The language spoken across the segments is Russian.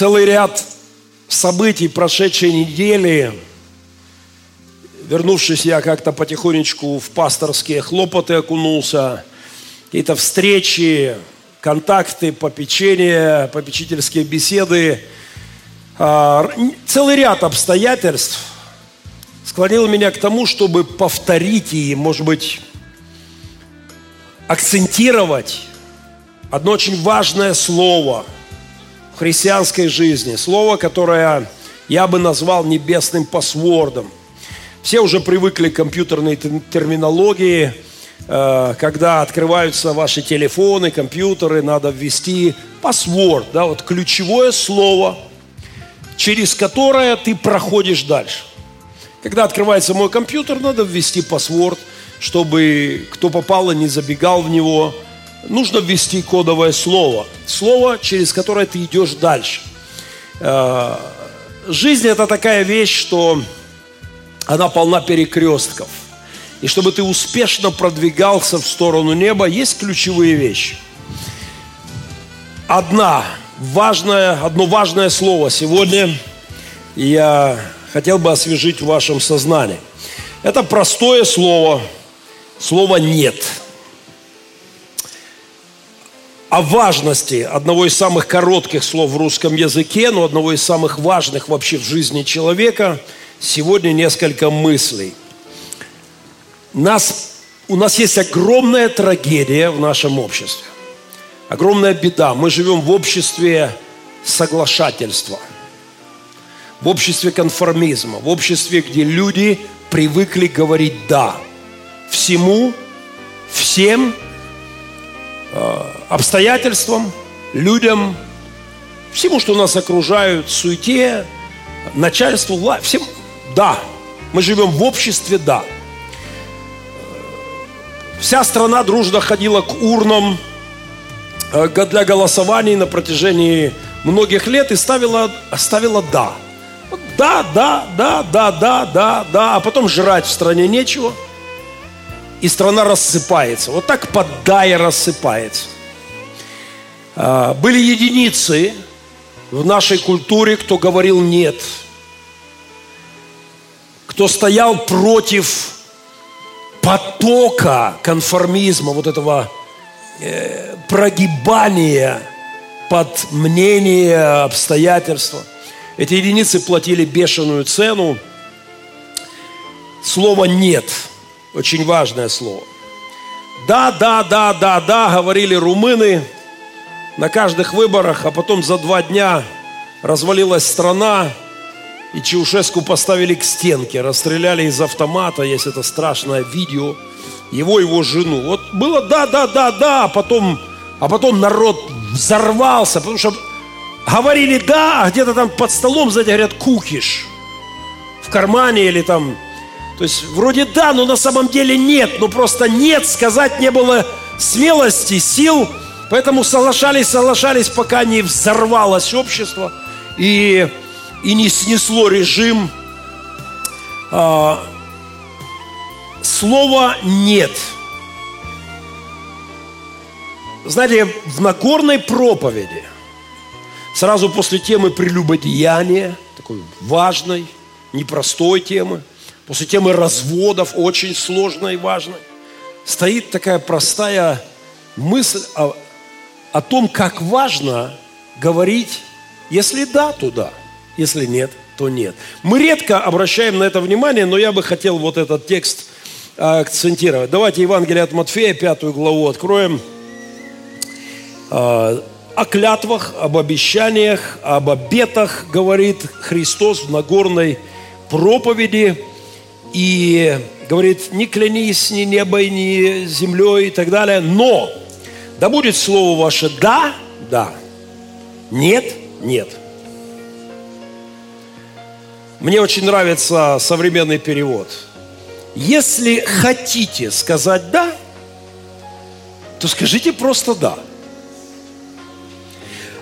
целый ряд событий прошедшей недели. Вернувшись, я как-то потихонечку в пасторские хлопоты окунулся. Какие-то встречи, контакты, попечения, попечительские беседы. А, целый ряд обстоятельств склонил меня к тому, чтобы повторить и, может быть, акцентировать одно очень важное слово – христианской жизни. Слово, которое я бы назвал небесным пасвордом. Все уже привыкли к компьютерной терминологии. Э, когда открываются ваши телефоны, компьютеры, надо ввести пасворд, да, вот ключевое слово, через которое ты проходишь дальше. Когда открывается мой компьютер, надо ввести пасворд, чтобы кто попал и не забегал в него – нужно ввести кодовое слово. Слово, через которое ты идешь дальше. Э, жизнь это такая вещь, что она полна перекрестков. И чтобы ты успешно продвигался в сторону неба, есть ключевые вещи. Одна важная, одно важное слово сегодня я хотел бы освежить в вашем сознании. Это простое слово, слово «нет» о важности одного из самых коротких слов в русском языке, но одного из самых важных вообще в жизни человека, сегодня несколько мыслей. Нас, у нас есть огромная трагедия в нашем обществе. Огромная беда. Мы живем в обществе соглашательства, в обществе конформизма, в обществе, где люди привыкли говорить «да» всему, всем – обстоятельствам, людям, всему, что нас окружают, суете, начальству, власть, всем, да, мы живем в обществе, да. Вся страна дружно ходила к урнам э, для голосований на протяжении многих лет и ставила, ставила «да». Да, да, да, да, да, да, да, а потом жрать в стране нечего – и страна рассыпается. Вот так поддая рассыпается. А, были единицы в нашей культуре, кто говорил «нет», кто стоял против потока конформизма, вот этого э, прогибания под мнение, обстоятельства. Эти единицы платили бешеную цену. Слово «нет» Очень важное слово. Да, да, да, да, да, говорили румыны на каждых выборах, а потом за два дня развалилась страна, и Чаушеску поставили к стенке, расстреляли из автомата, есть это страшное видео, его, его жену. Вот было да, да, да, да, а потом, а потом народ взорвался, потому что говорили да, а где-то там под столом, сзади говорят, кукиш в кармане или там то есть вроде да, но на самом деле нет. Ну просто нет, сказать не было смелости, сил. Поэтому соглашались, соглашались, пока не взорвалось общество и, и не снесло режим. А, слова «нет». Знаете, в Нагорной проповеди, сразу после темы прелюбодеяния, такой важной, непростой темы, после темы разводов, очень сложной и важной, стоит такая простая мысль о, о том, как важно говорить, если да, то да, если нет, то нет. Мы редко обращаем на это внимание, но я бы хотел вот этот текст а, акцентировать. Давайте Евангелие от Матфея, пятую главу откроем. А, о клятвах, об обещаниях, об обетах говорит Христос в Нагорной проповеди и говорит, не клянись ни небой, ни землей и так далее, но да будет слово ваше да, да, нет, нет. Мне очень нравится современный перевод. Если хотите сказать да, то скажите просто да.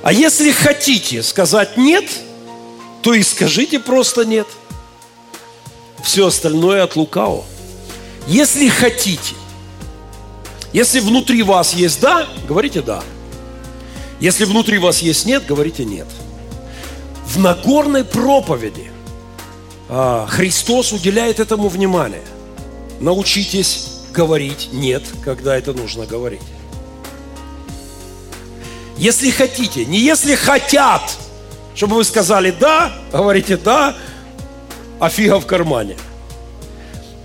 А если хотите сказать нет, то и скажите просто нет – все остальное от лукавого. Если хотите, если внутри вас есть да, говорите да. Если внутри вас есть нет, говорите нет. в Нагорной проповеди а, Христос уделяет этому внимание. Научитесь говорить «нет», когда это нужно говорить. Если хотите, не если хотят, чтобы вы сказали «да», говорите «да», а фига в кармане.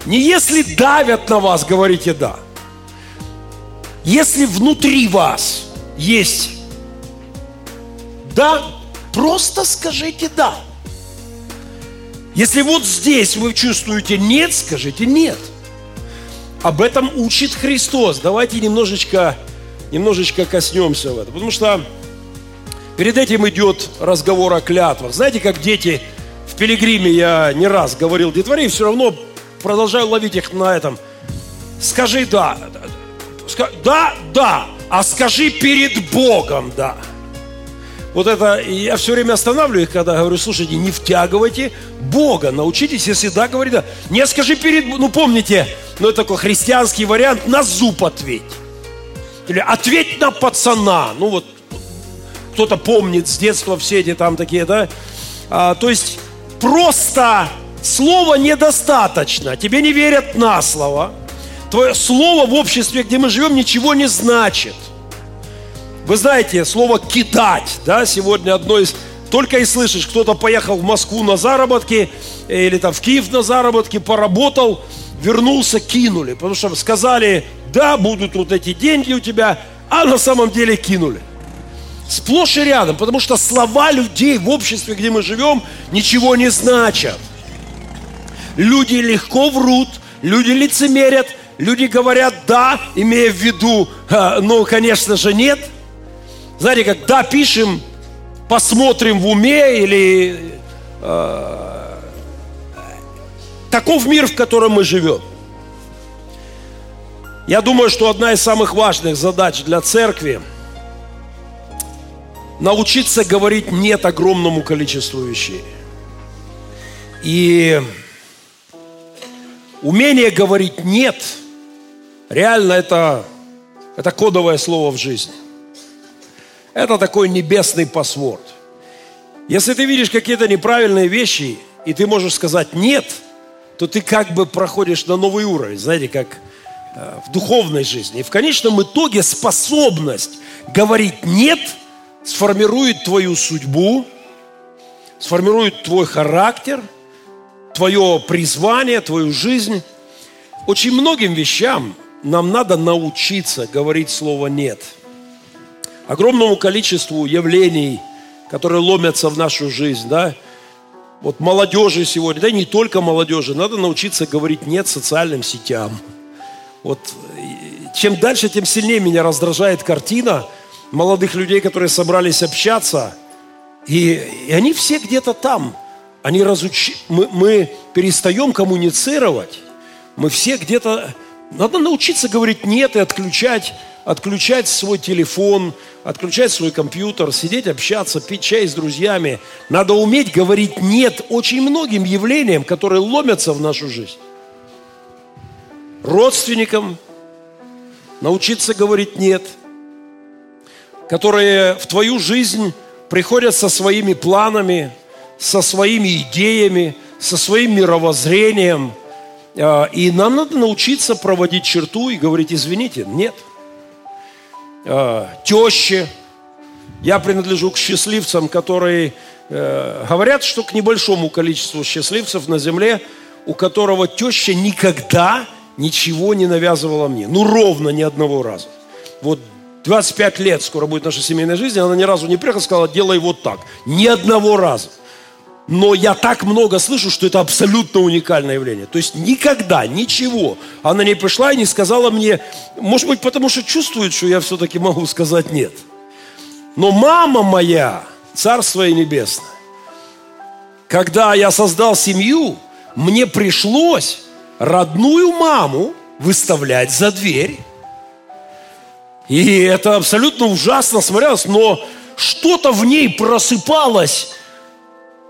Не если давят на вас, говорите «да». Если внутри вас есть «да», просто скажите «да». Если вот здесь вы чувствуете «нет», скажите «нет». Об этом учит Христос. Давайте немножечко, немножечко коснемся в этом. Потому что перед этим идет разговор о клятвах. Знаете, как дети в пилигриме, я не раз говорил детворе, и все равно продолжаю ловить их на этом. Скажи «да». Да, да, а скажи перед Богом «да». Вот это, я все время останавливаю их, когда говорю, слушайте, не втягивайте Бога, научитесь, если да, говори да. Не скажи перед, ну помните, ну это такой христианский вариант, на зуб ответь. Или ответь на пацана. Ну вот, кто-то помнит с детства все эти там такие, да. А, то есть просто слова недостаточно. Тебе не верят на слово. Твое слово в обществе, где мы живем, ничего не значит. Вы знаете, слово «кидать», да, сегодня одно из... Только и слышишь, кто-то поехал в Москву на заработки, или там в Киев на заработки, поработал, вернулся, кинули. Потому что сказали, да, будут вот эти деньги у тебя, а на самом деле кинули. Сплошь и рядом, потому что слова людей в обществе, где мы живем, ничего не значат. Люди легко врут, люди лицемерят, люди говорят «да», имея в виду, ну, конечно же, нет – знаете, как да, пишем, посмотрим в уме или э, таков мир, в котором мы живем. Я думаю, что одна из самых важных задач для церкви научиться говорить нет огромному количеству вещей. И умение говорить нет, реально это, это кодовое слово в жизни. Это такой небесный пасворд. Если ты видишь какие-то неправильные вещи, и ты можешь сказать «нет», то ты как бы проходишь на новый уровень, знаете, как э, в духовной жизни. И в конечном итоге способность говорить «нет» сформирует твою судьбу, сформирует твой характер, твое призвание, твою жизнь. Очень многим вещам нам надо научиться говорить слово «нет» огромному количеству явлений, которые ломятся в нашу жизнь, да, вот молодежи сегодня, да не только молодежи, надо научиться говорить нет социальным сетям. Вот чем дальше, тем сильнее меня раздражает картина молодых людей, которые собрались общаться, и, и они все где-то там. Они разуч... мы, мы перестаем коммуницировать, мы все где-то... Надо научиться говорить нет и отключать отключать свой телефон, отключать свой компьютер, сидеть, общаться, пить чай с друзьями. Надо уметь говорить «нет» очень многим явлениям, которые ломятся в нашу жизнь. Родственникам научиться говорить «нет», которые в твою жизнь приходят со своими планами, со своими идеями, со своим мировоззрением. А, и нам надо научиться проводить черту и говорить «извините, нет» э, тещи. Я принадлежу к счастливцам, которые э, говорят, что к небольшому количеству счастливцев на земле, у которого теща никогда ничего не навязывала мне. Ну, ровно ни одного раза. Вот 25 лет скоро будет наша семейная жизнь, она ни разу не приехала и сказала, делай вот так. Ни одного раза. Но я так много слышу, что это абсолютно уникальное явление. То есть никогда, ничего. Она не пришла и не сказала мне, может быть, потому что чувствует, что я все-таки могу сказать нет. Но мама моя, Царство Небесное, когда я создал семью, мне пришлось родную маму выставлять за дверь. И это абсолютно ужасно смотрелось, но что-то в ней просыпалось.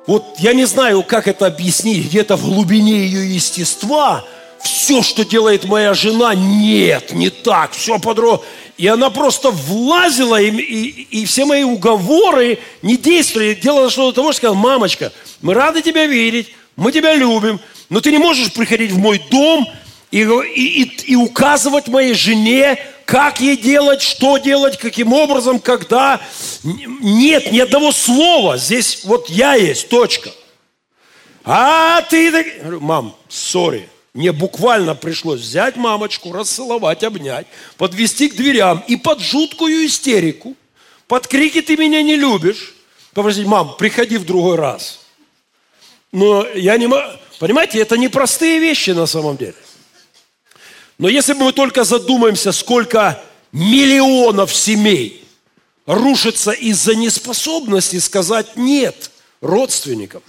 Вот я не знаю, как это объяснить, где-то в глубине ее естества все, что делает моя жена, нет, не так, все подро... И она просто влазила, и, и, и все мои уговоры не действовали. Делала что до того, что сказала, мамочка, мы рады тебя видеть, мы тебя любим, но ты не можешь приходить в мой дом и, и, и, и указывать моей жене, как ей делать, что делать, каким образом, когда. Нет ни одного слова. Здесь вот я есть, точка. А ты... Мам, сори. Мне буквально пришлось взять мамочку, расцеловать, обнять, подвести к дверям и под жуткую истерику, под крики «ты меня не любишь», попросить «мам, приходи в другой раз». Но я не могу... Понимаете, это непростые вещи на самом деле. Но если мы только задумаемся, сколько миллионов семей рушится из-за неспособности сказать «нет» родственникам,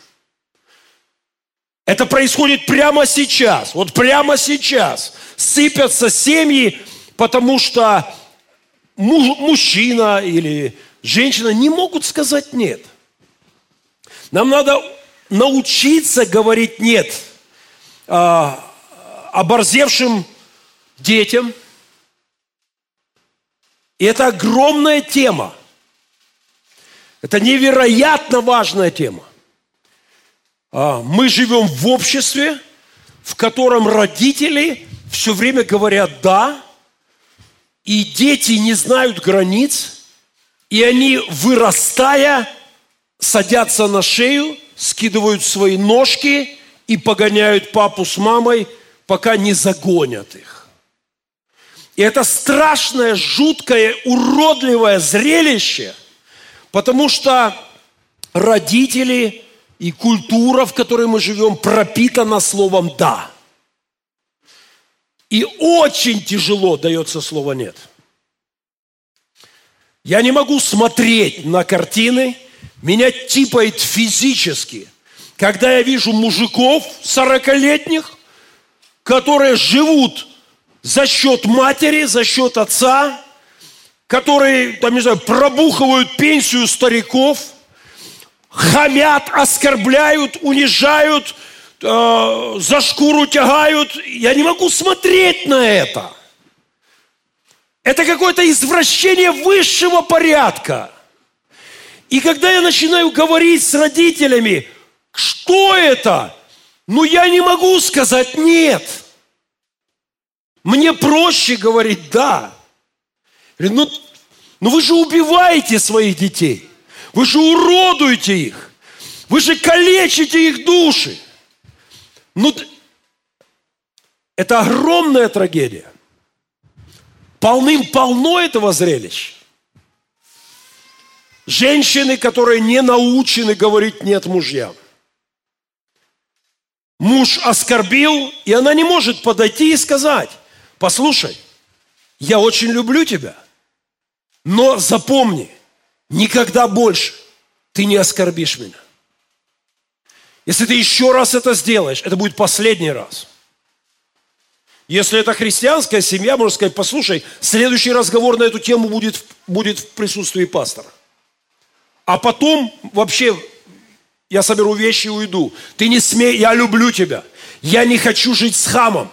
это происходит прямо сейчас. Вот прямо сейчас. Сыпятся семьи, потому что мужчина или женщина не могут сказать «нет». Нам надо научиться говорить «нет» а, оборзевшим детям. И это огромная тема. Это невероятно важная тема. А, мы живем в обществе, в котором родители все время говорят «да», и дети не знают границ, и они, вырастая, садятся на шею, скидывают свои ножки и погоняют папу с мамой, пока не загонят их. И это страшное, жуткое, уродливое зрелище, потому что родители – и культура, в которой мы живем, пропитана словом «да». И очень тяжело дается слово «нет». Я не могу смотреть на картины, меня типает физически, когда я вижу мужиков 40-летних, которые живут за счет матери, за счет отца, которые, там, не знаю, пробухивают пенсию стариков – хамят, оскорбляют, унижают, э, за шкуру тягают. Я не могу смотреть на это. Это какое-то извращение высшего порядка. И когда я начинаю говорить с родителями, что это? Ну, я не могу сказать нет. Мне проще говорить да. Ну, ну вы же убиваете своих детей. Вы же уродуете их. Вы же калечите их души. Ну, это огромная трагедия. Полным-полно этого зрелища. Женщины, которые не научены говорить «нет» мужьям. Муж оскорбил, и она не может подойти и сказать, послушай, я очень люблю тебя, но запомни – Никогда больше ты не оскорбишь меня. Если ты еще раз это сделаешь, это будет последний раз. Если это христианская семья, можно сказать, послушай, следующий разговор на эту тему будет, будет в присутствии пастора. А потом вообще я соберу вещи и уйду. Ты не смей, я люблю тебя. Я не хочу жить с хамом.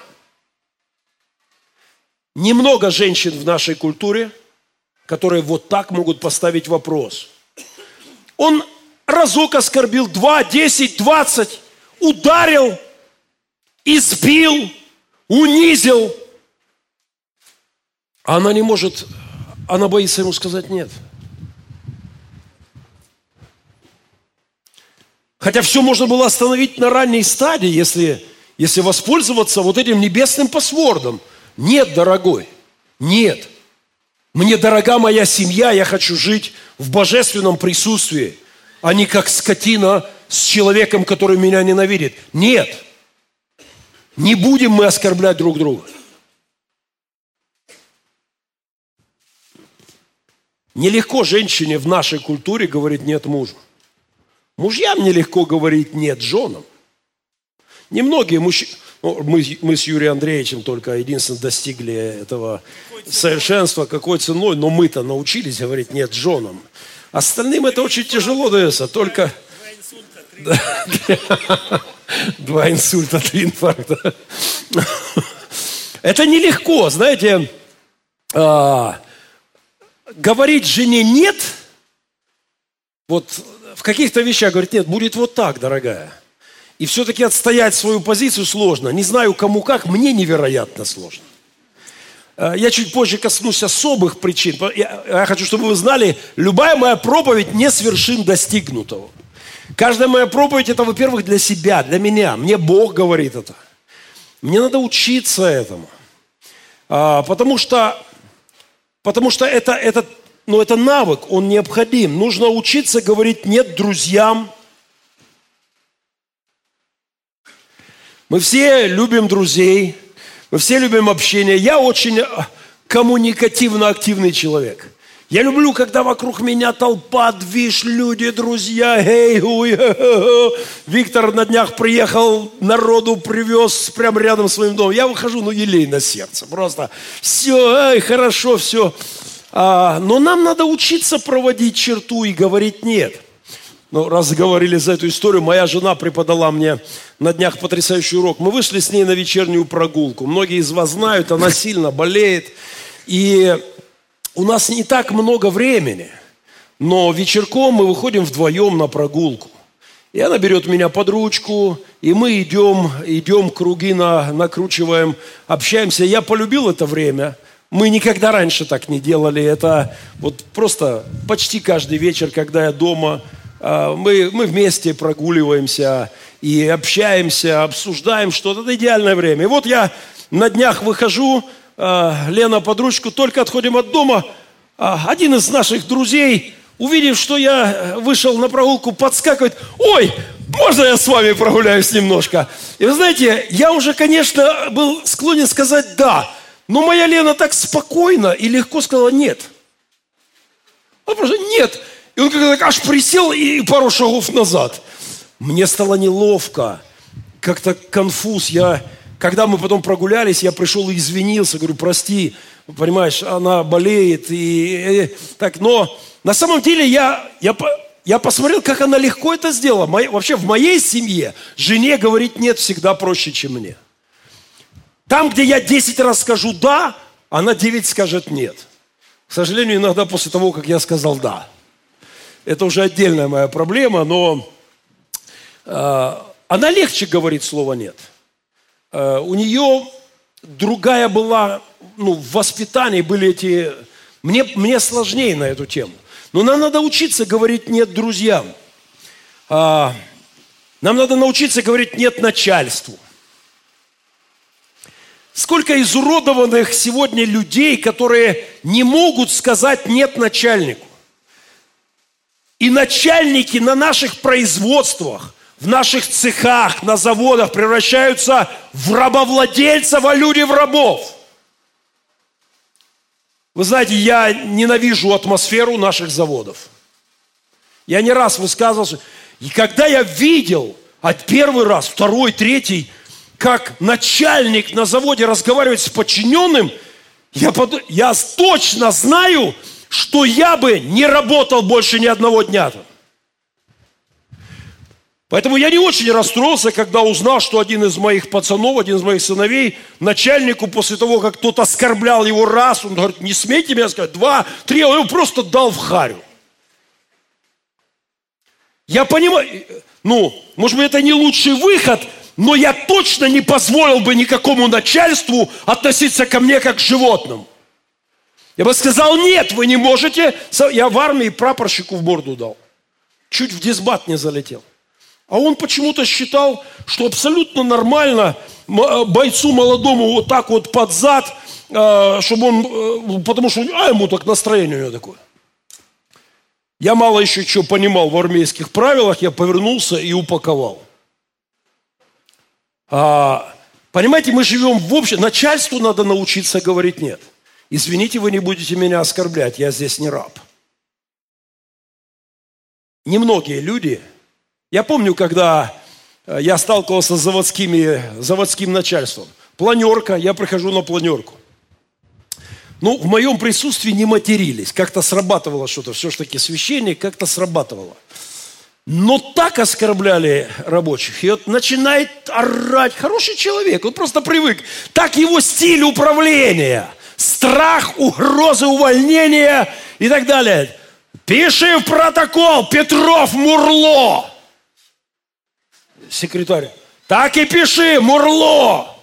Немного женщин в нашей культуре – которые вот так могут поставить вопрос. Он разок оскорбил, два, десять, двадцать, ударил, избил, унизил. А она не может, она боится ему сказать нет. Хотя все можно было остановить на ранней стадии, если, если воспользоваться вот этим небесным пасвордом. Нет, дорогой, нет. Мне дорога моя семья, я хочу жить в божественном присутствии, а не как скотина с человеком, который меня ненавидит. Нет. Не будем мы оскорблять друг друга. Нелегко женщине в нашей культуре говорить «нет» мужу. Мужьям нелегко говорить «нет» женам. Немногие мужчины... Ну, мы, мы с Юрием Андреевичем только единственно достигли этого совершенства, какой ценой, но мы-то научились говорить нет женам. Остальным это очень тяжело дается, только... Два инсульта, три инфаркта. Это нелегко, знаете, а, говорить жене «нет», вот в каких-то вещах говорит «нет», будет вот так, дорогая. И все-таки отстоять свою позицию сложно. Не знаю, кому как, мне невероятно сложно. А, я чуть позже коснусь особых причин. Я, хочу, чтобы вы знали, любая моя проповедь не с вершин достигнутого. Каждая моя проповедь это, во-первых, для себя, для меня. Мне Бог говорит это. Мне надо учиться этому. А, потому что, потому что это, это, ну, это навык, он необходим. Нужно учиться говорить «нет» друзьям. Мы все любим друзей, мы все любим общение. Я очень коммуникативно активный человек. Я люблю, когда вокруг меня толпа, движ, люди, друзья. Эй, уй, Виктор на днях приехал, народу привез прямо рядом с своим домом. Я выхожу, ну, елей на сердце. Просто все, эй, хорошо, все. А, но нам надо учиться проводить черту и говорить нет. Ну, раз говорили за эту историю, моя жена преподала мне на днях потрясающий урок. Мы вышли с ней на вечернюю прогулку. Многие из вас знают, она сильно болеет. И у нас не так много времени, но вечерком мы выходим вдвоем на прогулку. И она берет меня под ручку, и мы идем, идем круги на, накручиваем, общаемся. Я полюбил это время. Мы никогда раньше так не делали. Это вот просто почти каждый вечер, когда я дома, мы, мы вместе прогуливаемся и общаемся, обсуждаем что-то. Это идеальное время. И вот я на днях выхожу, а, Лена под ручку, только отходим от дома, а, один из наших друзей, увидев, что я вышел на прогулку, подскакивает, ой, можно я с вами прогуляюсь немножко? И вы знаете, я уже, конечно, был склонен сказать «да», но моя Лена так спокойно и легко сказала «нет». Он просто «нет». И он как-то так аж присел и пару шагов назад. Мне стало неловко, как-то конфуз. Я когда мы потом прогулялись, я пришел и извинился, говорю, прости, понимаешь, она болеет. И, и, так, но на самом деле я, я, я посмотрел, как она легко это сделала. Моя, вообще в моей семье жене говорить нет всегда проще, чем мне. Там, где я 10 раз скажу «да», она 9 скажет «нет». К сожалению, иногда после того, как я сказал «да». Это уже отдельная моя проблема, но э, она легче говорит слово «нет». Э, у нее другая была, ну, в воспитании были эти... Мне, мне сложнее на эту тему. Но нам надо учиться говорить «нет» друзьям. А, нам надо научиться говорить «нет» начальству. Сколько изуродованных сегодня людей, которые не могут сказать «нет» начальнику. И начальники на наших производствах – в наших цехах, на заводах превращаются в рабовладельцев, а люди в рабов. Вы знаете, я ненавижу атмосферу наших заводов. Я не раз высказывался. И когда я видел, от первый раз, второй, третий, как начальник на заводе разговаривает с подчиненным, я, под... я точно знаю, что я бы не работал больше ни одного дня. Поэтому я не очень расстроился, когда узнал, что один из моих пацанов, один из моих сыновей, начальнику после того, как кто-то оскорблял его раз, он говорит, не смейте меня сказать, два, три, он его просто дал в харю. Я понимаю, ну, может быть, это не лучший выход, но я точно не позволил бы никакому начальству относиться ко мне как к животному. Я бы сказал, нет, вы не можете. Я в армии прапорщику в морду дал. Чуть в дисбат не залетел. А он почему-то считал, что абсолютно нормально э, бойцу молодому вот так вот под зад, э, чтобы он, э, потому что а ему так настроение у него такое. Я мало еще что понимал в армейских правилах, я повернулся и упаковал. А, понимаете, мы живем в общем, начальству надо научиться говорить нет. Извините, вы не будете меня оскорблять, я здесь не раб. Немногие люди я помню, когда э, я сталкивался с заводскими, заводским начальством. Планерка, я прихожу на планерку. Ну, в моем присутствии не матерились. Как-то срабатывало что-то. Все-таки священник как-то срабатывало. но так оскорбляли рабочих. И вот начинает орать. Хороший человек, он просто привык. Так его стиль управления. Страх, угрозы увольнения и так далее. Пиши в протокол, Петров Мурло. Секретарь. Так и пиши, Мурло.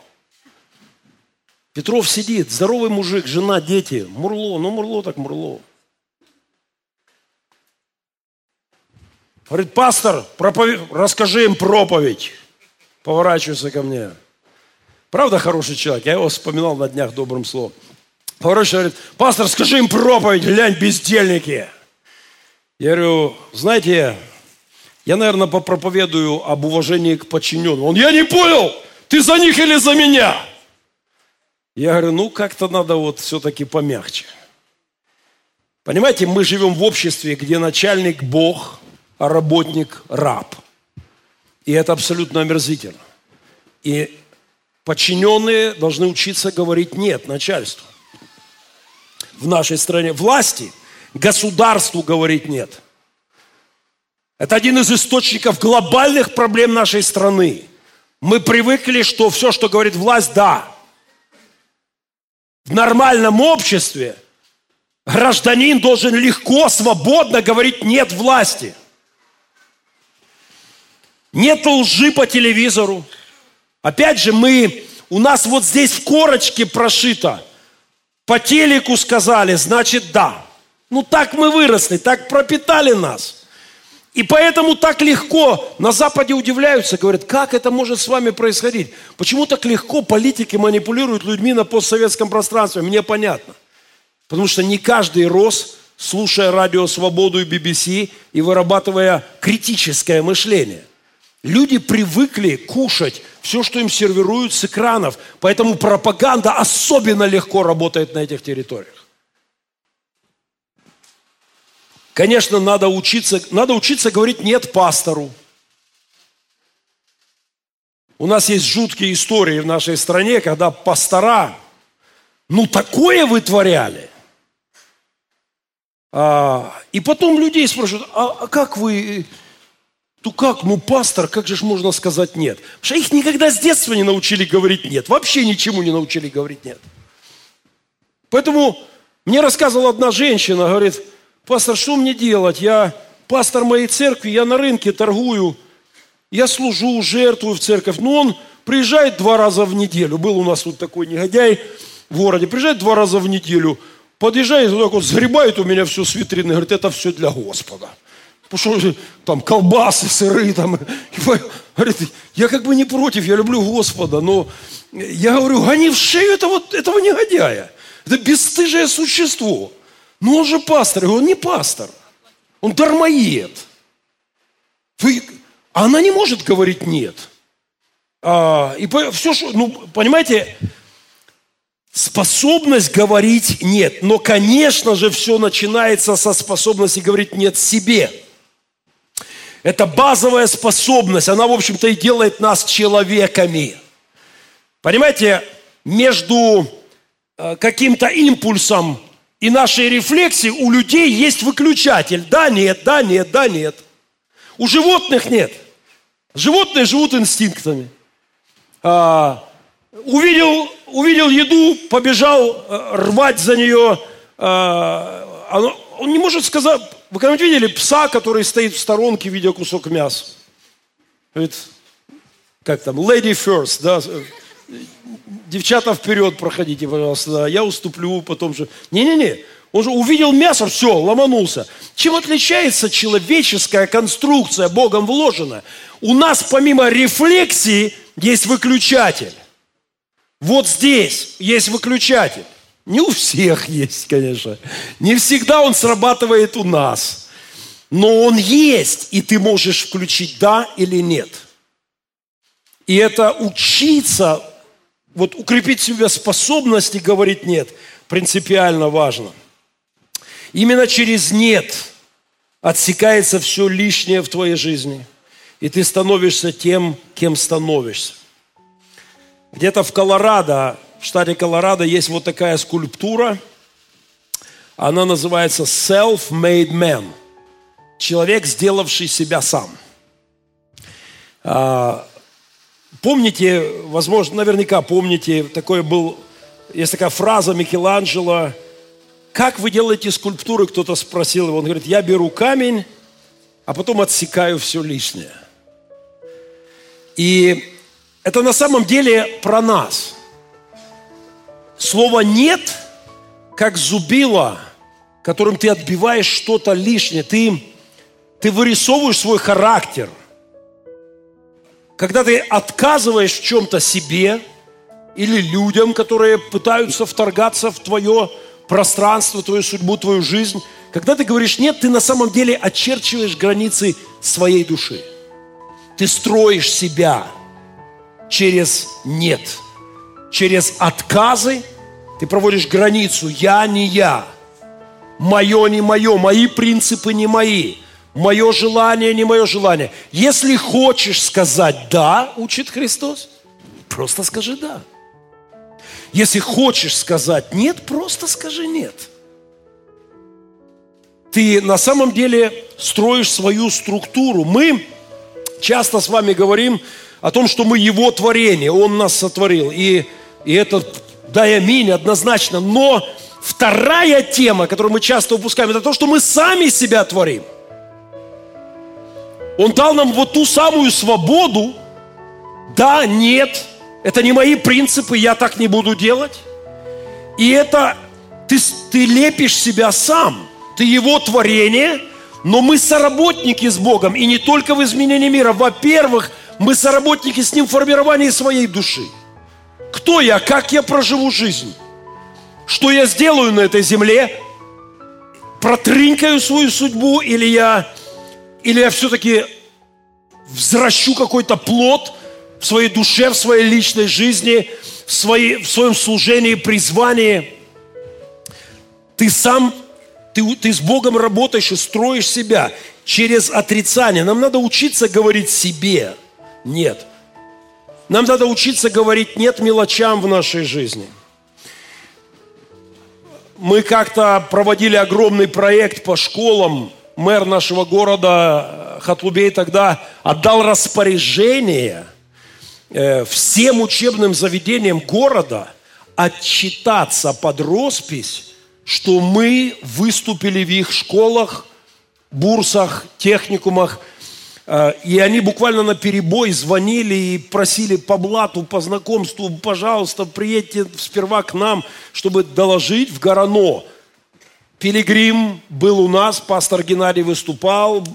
Петров сидит, здоровый мужик, жена, дети. Мурло, ну Мурло так Мурло. Говорит, пастор, проповед... расскажи им проповедь. Поворачивается ко мне. Правда хороший человек? Я его вспоминал на днях добрым словом. Поворачивается, говорит, пастор, скажи им проповедь, глянь, бездельники. Я говорю, знаете, я, наверное, попроповедую об уважении к подчиненным. Он, я не понял, ты за них или за меня? Я говорю, ну, как-то надо вот все-таки помягче. Понимаете, мы живем в обществе, где начальник – Бог – а работник – раб. И это абсолютно омерзительно. И подчиненные должны учиться говорить «нет» начальству. В нашей стране власти, государству говорить «нет». Это один из источников глобальных проблем нашей страны. Мы привыкли, что все, что говорит власть, да. В нормальном обществе гражданин должен легко, свободно говорить «нет» власти – нет лжи по телевизору. Опять же, мы, у нас вот здесь в корочке прошито. По телеку сказали, значит да. Ну так мы выросли, так пропитали нас. И поэтому так легко на Западе удивляются, говорят, как это может с вами происходить? Почему так легко политики манипулируют людьми на постсоветском пространстве? Мне понятно. Потому что не каждый рос, слушая радио «Свободу» и BBC и вырабатывая критическое мышление. Люди привыкли кушать все, что им сервируют с экранов, поэтому пропаганда особенно легко работает на этих территориях. Конечно, надо учиться, надо учиться говорить «нет» пастору. У нас есть жуткие истории в нашей стране, когда пастора, ну, такое вытворяли. А, и потом людей спрашивают, а, а как вы ну как, ну пастор, как же ж можно сказать нет? Потому что их никогда с детства не научили говорить нет. Вообще ничему не научили говорить нет. Поэтому мне рассказывала одна женщина, говорит, пастор, что мне делать? Я пастор моей церкви, я на рынке торгую, я служу, жертвую в церковь. Но он приезжает два раза в неделю. Был у нас вот такой негодяй в городе. Приезжает два раза в неделю. Подъезжает, вот так вот сгребает у меня все с витрины. Говорит, это все для Господа. Потому что там колбасы, сыры там. Говорит, я как бы не против, я люблю Господа, но я говорю, гони в шею этого, этого негодяя. Это бесстыжее существо. Но он же пастор. Я говорю, он не пастор. Он дармоед. Вы... А она не может говорить нет. А, и все, что, ну, понимаете, способность говорить нет. Но, конечно же, все начинается со способности говорить нет себе. Это базовая способность. Она, в общем-то, и делает нас человеками. Понимаете, между э, каким-то импульсом и нашей рефлексией у людей есть выключатель. Да, нет, да, нет, да, нет. У животных нет. Животные живут инстинктами. А, увидел, увидел еду, побежал э, рвать за нее. А, он не может сказать, вы когда-нибудь видели пса, который стоит в сторонке, видя кусок мяса? Говорит, как там, lady first, да, девчата вперед проходите, пожалуйста, да, я уступлю, потом же. Не-не-не, он же увидел мясо, все, ломанулся. Чем отличается человеческая конструкция, Богом вложенная? У нас помимо рефлексии есть выключатель. Вот здесь есть выключатель. Не у всех есть, конечно. Не всегда он срабатывает у нас. Но он есть, и ты можешь включить да или нет. И это учиться, вот укрепить в себе способности говорить нет, принципиально важно. Именно через нет отсекается все лишнее в твоей жизни. И ты становишься тем, кем становишься. Где-то в Колорадо в штате Колорадо есть вот такая скульптура. Она называется Self-Made Man. человек, сделавший себя сам. А, помните, возможно, наверняка помните, такой был, есть такая фраза Микеланджело, как вы делаете скульптуры, кто-то спросил его, он говорит, я беру камень, а потом отсекаю все лишнее. И это на самом деле про нас. Слово «нет», как зубило, которым ты отбиваешь что-то лишнее, ты, ты вырисовываешь свой характер. Когда ты отказываешь в чем-то себе или людям, которые пытаются вторгаться в твое пространство, твою судьбу, твою жизнь, когда ты говоришь «нет», ты на самом деле очерчиваешь границы своей души. Ты строишь себя через «нет», через отказы, ты проводишь границу «я не я», «мое не мое», «мои принципы не мои», «мое желание не мое желание». Если хочешь сказать «да», учит Христос, просто скажи «да». Если хочешь сказать «нет», просто скажи «нет». Ты на самом деле строишь свою структуру. Мы часто с вами говорим о том, что мы Его творение, Он нас сотворил. И, и это, да и аминь, однозначно. Но вторая тема, которую мы часто упускаем, это то, что мы сами себя творим. Он дал нам вот ту самую свободу. Да, нет, это не мои принципы, я так не буду делать. И это ты, ты лепишь себя сам. Ты его творение, но мы соработники с Богом. И не только в изменении мира. Во-первых, мы соработники с Ним в формировании своей души. Кто я? Как я проживу жизнь? Что я сделаю на этой земле? Протрынкаю свою судьбу или я, или я все-таки взращу какой-то плод – в своей душе, в своей личной жизни, в, своей, в своем служении, призвании. Ты сам, ты, ты с Богом работаешь и строишь себя через отрицание. Нам надо учиться говорить себе «нет». Нам надо учиться говорить «нет» мелочам в нашей жизни. Мы как-то проводили огромный проект по школам. Мэр нашего города Хатлубей тогда отдал распоряжение – Э, всем учебным заведениям города отчитаться под роспись, что мы выступили в их школах, бурсах, техникумах, э, и они буквально на перебой звонили и просили по блату, по знакомству, пожалуйста, приедьте сперва к нам, чтобы доложить в Горано. Пилигрим был у нас, пастор Геннадий выступал.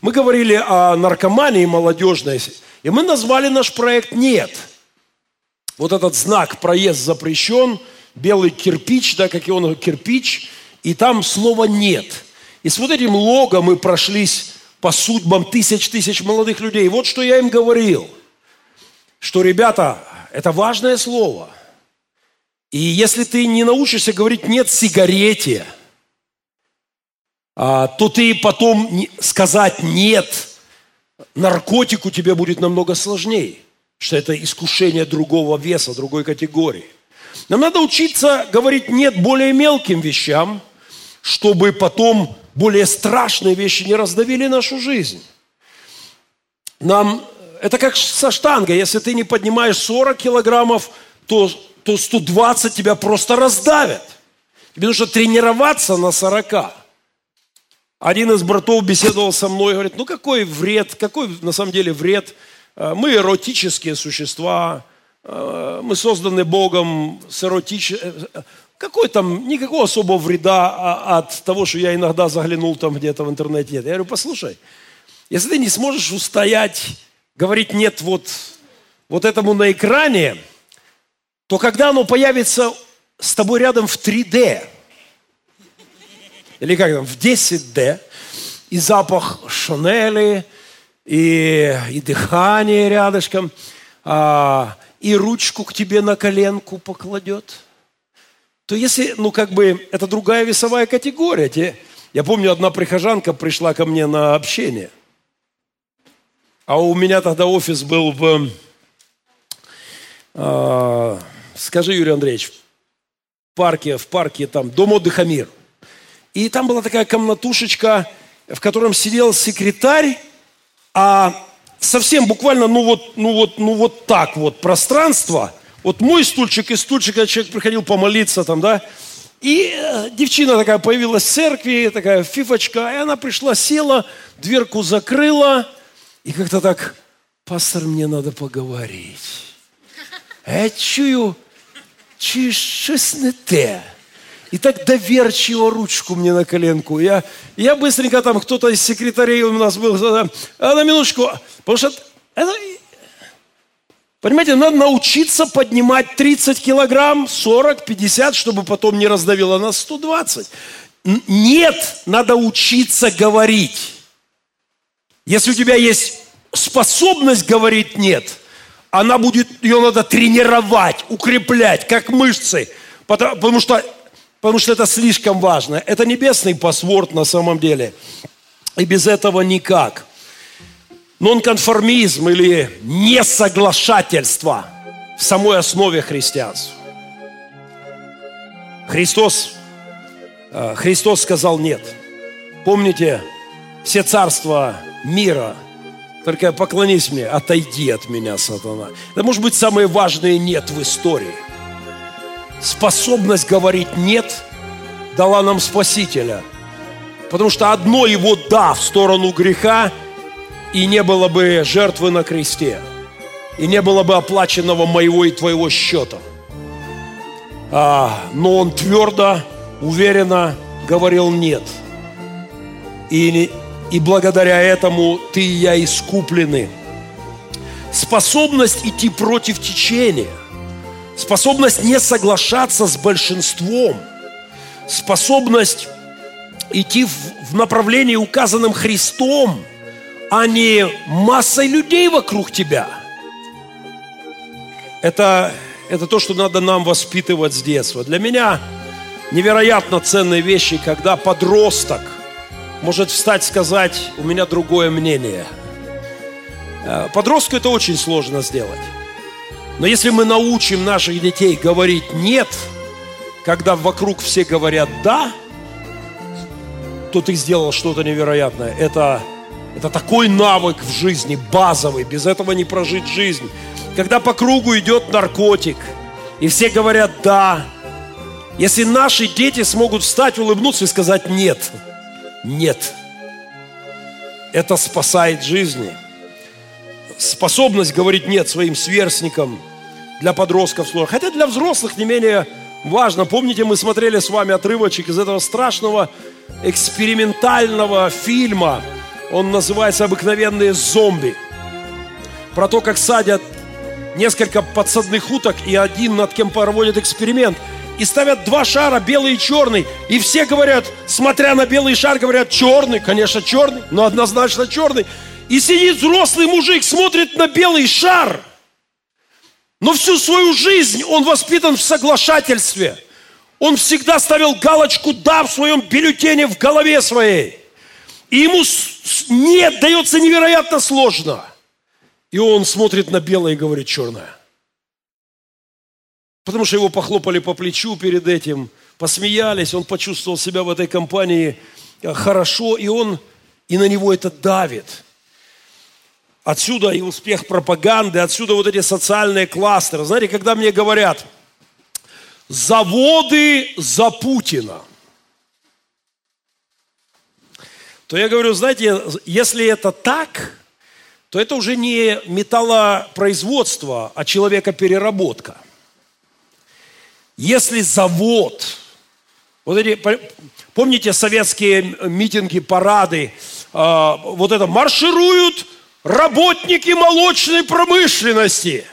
Мы говорили о наркомании молодежной. И мы назвали наш проект «Нет». Вот этот знак «Проезд запрещен», белый кирпич, да, как и он, кирпич, и там слово «нет». И с вот этим лого мы прошлись по судьбам тысяч-тысяч молодых людей. Вот что я им говорил, что, ребята, это важное слово. И если ты не научишься говорить «нет» сигарете, а, то ты потом сказать «нет» наркотику тебе будет намного сложнее, что это искушение другого веса, другой категории. Нам надо учиться говорить «нет» более мелким вещам, чтобы потом более страшные вещи не раздавили нашу жизнь. Нам, это как со штангой. Если ты не поднимаешь 40 килограммов, то, то 120 тебя просто раздавят. Тебе нужно тренироваться на 40. Один из братов беседовал со мной, говорит, ну какой вред, какой на самом деле вред? Э, мы эротические существа, э, мы созданы Богом с эротическим... Какой там, никакого особого вреда а, от того, что я иногда заглянул там где-то в интернете? Нет. Я говорю, послушай, если ты не сможешь устоять, говорить нет вот, вот этому на экране, то когда оно появится с тобой рядом в 3D, или как там, в 10D, и запах Шанели, и, и дыхание рядышком, а, и ручку к тебе на коленку покладет, то если, ну как бы, это другая весовая категория. Те, я помню, одна прихожанка пришла ко мне на общение, а у меня тогда офис был в, а, скажи, Юрий Андреевич, в парке, в парке там, дом отдыха «Мир». И там была такая комнатушечка, в котором сидел секретарь, а совсем буквально, ну вот, ну вот, ну вот так вот пространство, вот мой стульчик и стульчик, когда человек приходил помолиться там, да, и э, девчина такая появилась в церкви, такая фифочка, и она пришла, села, дверку закрыла, и как-то так, пастор, мне надо поговорить. А я чую, чую, те. И так доверчиво ручку мне на коленку. Я, я быстренько там, кто-то из секретарей у нас был, а на минуточку, потому что это, Понимаете, надо научиться поднимать 30 килограмм, 40, 50, чтобы потом не раздавило на 120. Нет, надо учиться говорить. Если у тебя есть способность говорить «нет», она будет, ее надо тренировать, укреплять, как мышцы, потому, потому, что, потому что это слишком важно. Это небесный паспорт на самом деле. И без этого никак. Нонконформизм или несоглашательство в самой основе христианства. Христос, э, Христос сказал нет. Помните, все царства мира – только поклонись мне, отойди от меня, сатана. Это может быть самое важное «нет» в истории. Способность говорить «нет» дала нам Спасителя. Потому что одно его «да» в сторону греха, и не было бы жертвы на кресте, и не было бы оплаченного моего и твоего счета. А, но он твердо, уверенно говорил «нет». И и благодаря этому ты и я искуплены. Способность идти против течения, способность не соглашаться с большинством, способность идти в, направлении, указанном Христом, а не массой людей вокруг тебя. Это, это то, что надо нам воспитывать с детства. Для меня невероятно ценные вещи, когда подросток – может встать сказать, у меня другое мнение. Э, подростку это очень сложно сделать. Но если мы научим наших детей говорить «нет», когда вокруг все говорят «да», то ты сделал что-то невероятное. Это, это такой навык в жизни, базовый, без этого не прожить жизнь. Когда по кругу идет наркотик, и все говорят «да», если наши дети смогут встать, улыбнуться и сказать «нет», нет. Это спасает жизни. Способность говорить нет своим сверстникам для подростков сложно. Хотя для взрослых не менее важно. Помните, мы смотрели с вами отрывочек из этого страшного экспериментального фильма. Он называется «Обыкновенные зомби». Про то, как садят несколько подсадных уток и один над кем проводит эксперимент – и ставят два шара, белый и черный. И все говорят, смотря на белый шар, говорят, черный, конечно, черный, но однозначно черный. И сидит взрослый мужик, смотрит на белый шар. Но всю свою жизнь он воспитан в соглашательстве. Он всегда ставил галочку «да» в своем бюллетене в голове своей. И ему «нет» дается невероятно сложно. И он смотрит на белое и говорит «черное». Потому что его похлопали по плечу перед этим, посмеялись, он почувствовал себя в этой компании э, хорошо, и он, и на него это давит. Отсюда и успех пропаганды, отсюда вот эти социальные кластеры. Знаете, когда мне говорят, заводы за Путина, то я говорю, знаете, если это так, то это уже не металлопроизводство, а человекопереработка – если завод, вот эти, помните советские митинги, парады, э, вот это, маршируют работники молочной промышленности.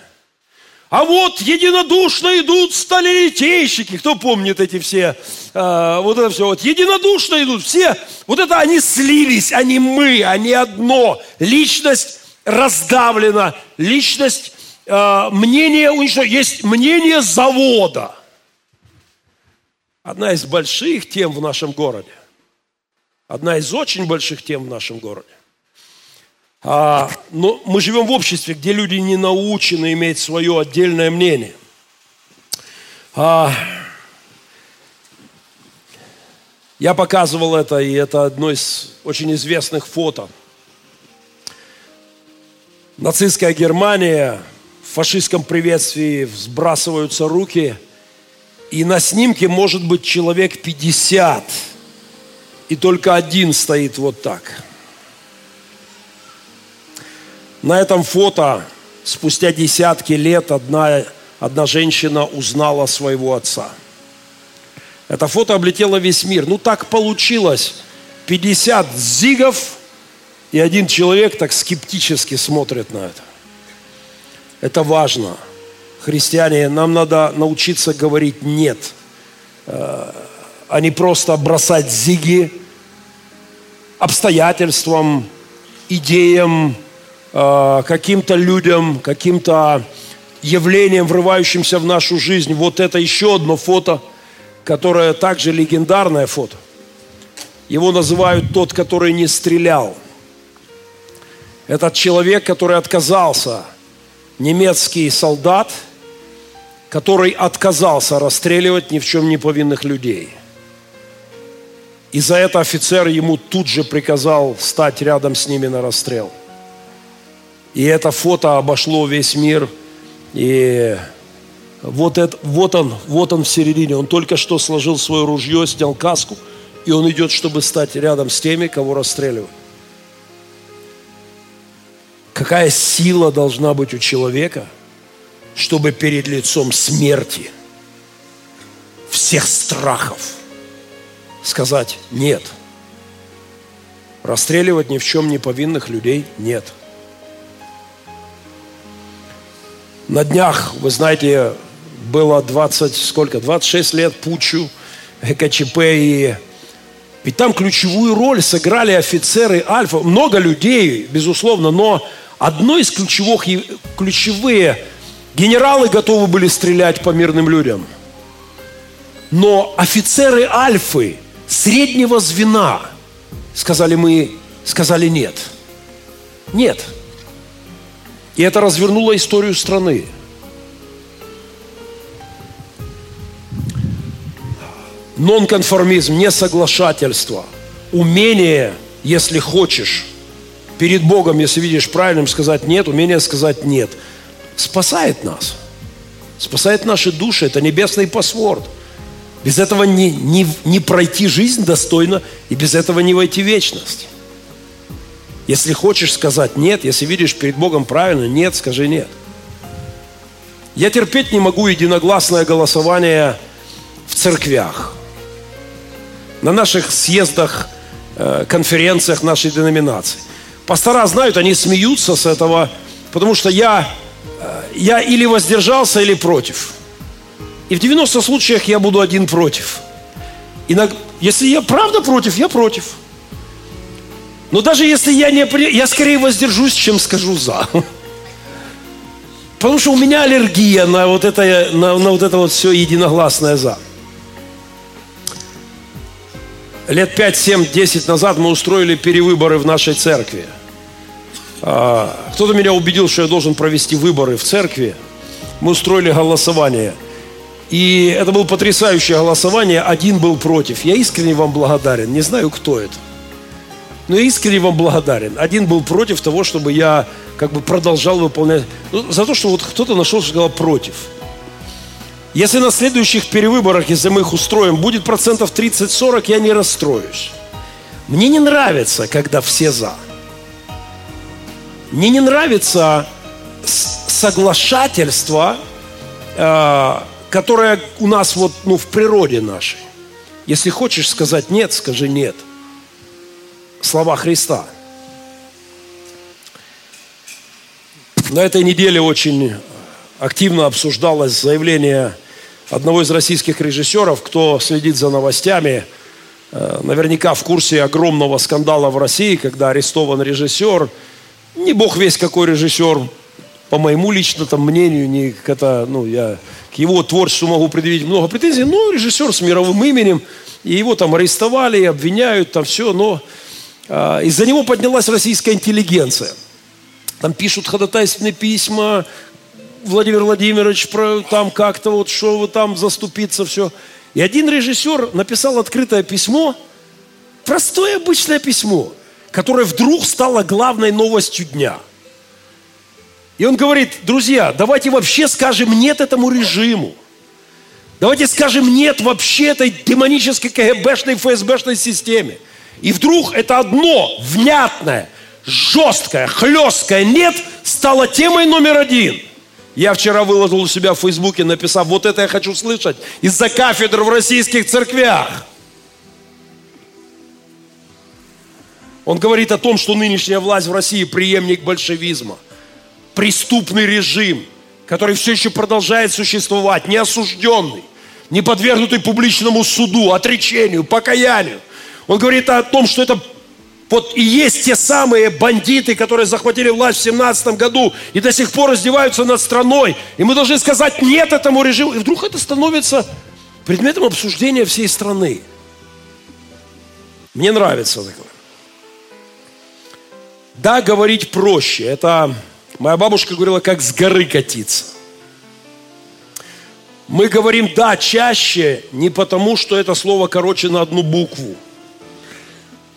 А вот единодушно идут сталелитейщики. Кто помнит эти все, э, вот это все, вот единодушно идут все. Вот это они слились, они мы, они одно. Личность раздавлена, личность, э, мнение уничтожено. Есть мнение завода – одна из больших тем в нашем городе. Одна из очень больших тем в нашем городе. А, но мы живем в обществе, где люди не научены иметь свое отдельное мнение. А, Я показывал это, и это одно из очень известных фото. Нацистская Германия, в фашистском приветствии сбрасываются руки, и на снимке может быть человек 50, и только один стоит вот так. На этом фото спустя десятки лет одна, одна женщина узнала своего отца – это фото облетело весь мир. Ну так получилось. 50 зигов и один человек так скептически смотрит на это. Это важно. Христиане, нам надо научиться говорить «нет», э, а не просто бросать зиги обстоятельствам, идеям, э, каким-то людям, каким-то явлениям, врывающимся в нашу жизнь. Вот это еще одно фото – которое также легендарное фото. Его называют тот, который не стрелял. Этот человек, который отказался, немецкий солдат, который отказался расстреливать ни в чем не повинных людей. И за это офицер ему тут же приказал стать рядом с ними на расстрел. И это фото обошло весь мир, и вот, это, вот он, вот он в середине. Он только что сложил свое ружье, снял каску, и он идет, чтобы стать рядом с теми, кого расстреливают. Какая сила должна быть у человека, чтобы перед лицом смерти, всех страхов сказать «нет». Расстреливать ни в чем не повинных людей нет. На днях, вы знаете, было 20, сколько, 26 лет путчу, ГКЧП и ведь там ключевую роль сыграли офицеры Альфа. Много людей, безусловно, но одно из ключевых, ключевые генералы готовы были стрелять по мирным людям. Но офицеры Альфы, среднего звена, сказали мы, сказали нет. Нет. И это развернуло историю страны. нонконформизм, несоглашательство, умение, если хочешь, перед Богом, если видишь правильным, сказать нет, умение сказать нет, спасает нас. Спасает наши души. Это небесный пасворд. Без этого не, не, не пройти жизнь достойно, и без этого не войти в вечность. Если хочешь сказать нет, если видишь перед Богом правильно, нет, скажи нет. Я терпеть не могу единогласное голосование в церквях на наших съездах, э, конференциях нашей деноминации. Пастора знают, они смеются с этого, потому что я, э, я или воздержался, или против. И в 90 случаях я буду один против. И если я правда против, я против. Но даже если я не... Я скорее воздержусь, чем скажу «за». Потому что у меня аллергия на вот это, на, на вот это вот все единогласное «за» лет 5, 7, 10 назад мы устроили перевыборы в нашей церкви. А, кто-то меня убедил, что я должен провести выборы в церкви. Мы устроили голосование. И это было потрясающее голосование. Один был против. Я искренне вам благодарен. Не знаю, кто это. Но я искренне вам благодарен. Один был против того, чтобы я как бы продолжал выполнять. Ну, за то, что вот кто-то нашел, что сказал против. Если на следующих перевыборах, если мы их устроим, будет процентов 30-40, я не расстроюсь. Мне не нравится, когда все за. Мне не нравится соглашательство, э, которое у нас вот ну, в природе нашей. Если хочешь сказать нет, скажи нет. Слова Христа. На этой неделе очень активно обсуждалось заявление одного из российских режиссеров, кто следит за новостями, э, наверняка в курсе огромного скандала в России, когда арестован режиссер, не бог весь какой режиссер, по моему лично там мнению, не это, ну, я к его творчеству могу предъявить много претензий, но режиссер с мировым именем, и его там арестовали, обвиняют, там все, но из-за него поднялась российская интеллигенция. Там пишут ходатайственные письма, Владимир Владимирович, там как-то вот, что вы там заступиться, все. И один режиссер написал открытое письмо простое обычное письмо, которое вдруг стало главной новостью дня. И он говорит, друзья, давайте вообще скажем нет этому режиму. Давайте скажем нет вообще этой демонической КГБшной, ФСБшной системе. И вдруг это одно внятное, жесткое, хлесткое нет стало темой номер один. Я вчера выложил у себя в Фейсбуке, написав, вот это я хочу слышать из-за кафедр в российских церквях. Он говорит о том, что нынешняя власть в России преемник большевизма. Преступный режим, который все еще продолжает существовать, не осужденный, не подвергнутый публичному суду, отречению, покаянию. Он говорит о том, что это вот и есть те самые бандиты, которые захватили власть в 17 году и до сих пор издеваются над страной. И мы должны сказать нет этому режиму. И вдруг это становится предметом обсуждения всей страны. Мне нравится такое. Да, говорить проще. Это моя бабушка говорила, как с горы катиться. Мы говорим «да» чаще не потому, что это слово короче на одну букву,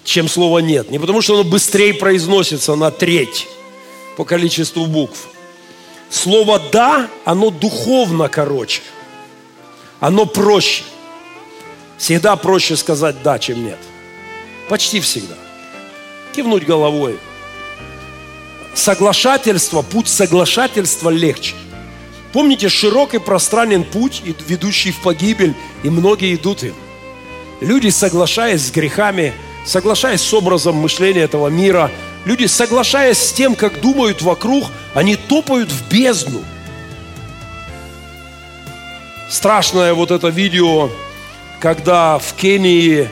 чем слово «нет». Не потому, что оно быстрее произносится на треть по количеству букв. Слово «да», оно духовно короче. Оно проще. Всегда проще сказать «да», чем «нет». Почти всегда. Кивнуть головой – соглашательство, путь соглашательства легче. Помните, широкий пространен путь, ведущий в погибель, и многие идут им. Люди, соглашаясь с грехами, соглашаясь с образом мышления этого мира, люди, соглашаясь с тем, как думают вокруг, они топают в бездну. Страшное вот это видео, когда в Кении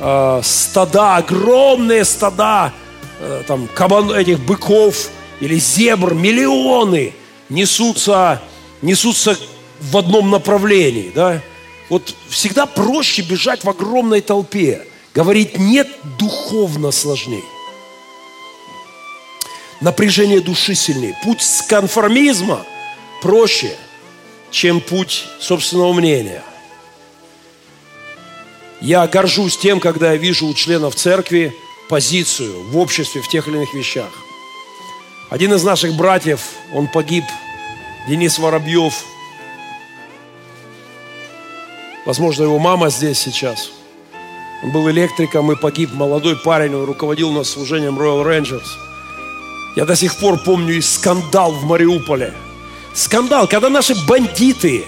э, стада, огромные стада Э, там, кабан, этих быков или зебр, миллионы несутся, несутся в одном направлении. Да? Вот всегда проще бежать в огромной толпе. Говорить нет духовно сложнее. Напряжение души сильнее. Путь с конформизма проще, чем путь собственного мнения. Я горжусь тем, когда я вижу у членов церкви – позицию в обществе в тех или иных вещах. Один из наших братьев, он погиб, Денис Воробьев. Возможно, его мама здесь сейчас. Он был электриком и погиб, молодой парень, он руководил нас служением Royal Rangers. Я до сих пор помню и скандал в Мариуполе. Скандал, когда наши бандиты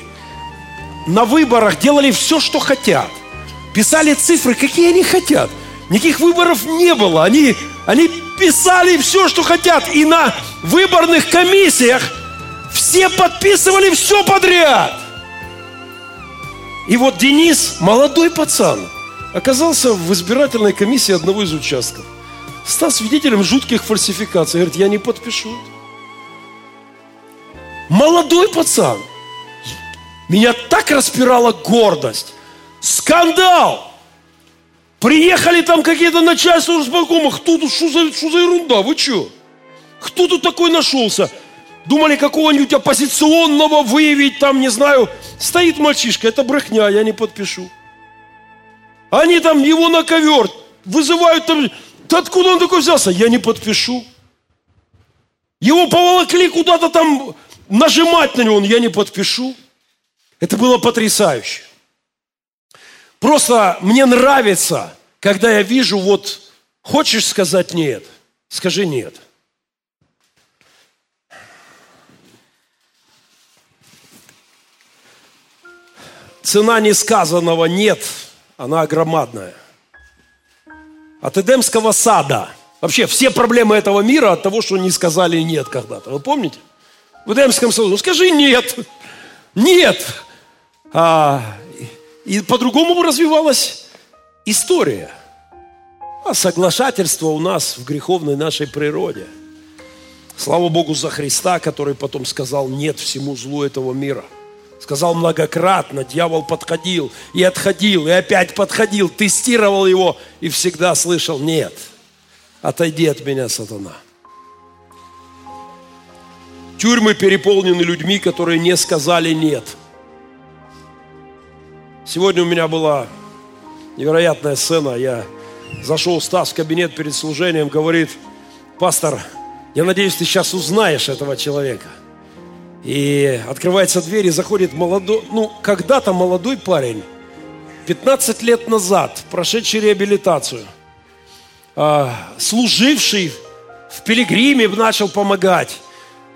на выборах делали все, что хотят. Писали цифры, какие они хотят. Никаких выборов не было. Они, они писали все, что хотят. И на выборных комиссиях все подписывали все подряд. И вот Денис, молодой пацан, оказался в избирательной комиссии одного из участков. Стал свидетелем жутких фальсификаций. Говорит, я не подпишу. Молодой пацан. Меня так распирала гордость. Скандал! Приехали там какие-то начальства знакомых. Кто тут, что за, что за ерунда? Вы что? Кто тут такой нашелся? Думали какого-нибудь оппозиционного выявить там, не знаю. Стоит мальчишка, это брехня, я не подпишу. Они там его на ковер вызывают там. Да откуда он такой взялся? Я не подпишу. Его поволокли куда-то там нажимать на него, я не подпишу. Это было потрясающе. Просто мне нравится, когда я вижу, вот, хочешь сказать нет, скажи нет. Цена несказанного нет, она громадная. От Эдемского сада. Вообще все проблемы этого мира от того, что не сказали нет когда-то. Вы помните? В Эдемском саду. Ну скажи нет. Нет. А, и по-другому развивалась история. А соглашательство у нас в греховной нашей природе. Слава Богу за Христа, который потом сказал нет всему злу этого мира. Сказал многократно, дьявол подходил и отходил, и опять подходил, тестировал его и всегда слышал нет. Отойди от меня, сатана. Тюрьмы переполнены людьми, которые не сказали нет – Сегодня у меня была невероятная сцена. Я Зашел Стас в кабинет перед служением, говорит, пастор, я надеюсь, ты сейчас узнаешь этого человека. И открывается дверь, и заходит молодой, ну, когда-то молодой парень, 15 лет назад, прошедший реабилитацию, а, служивший в пилигриме, начал помогать.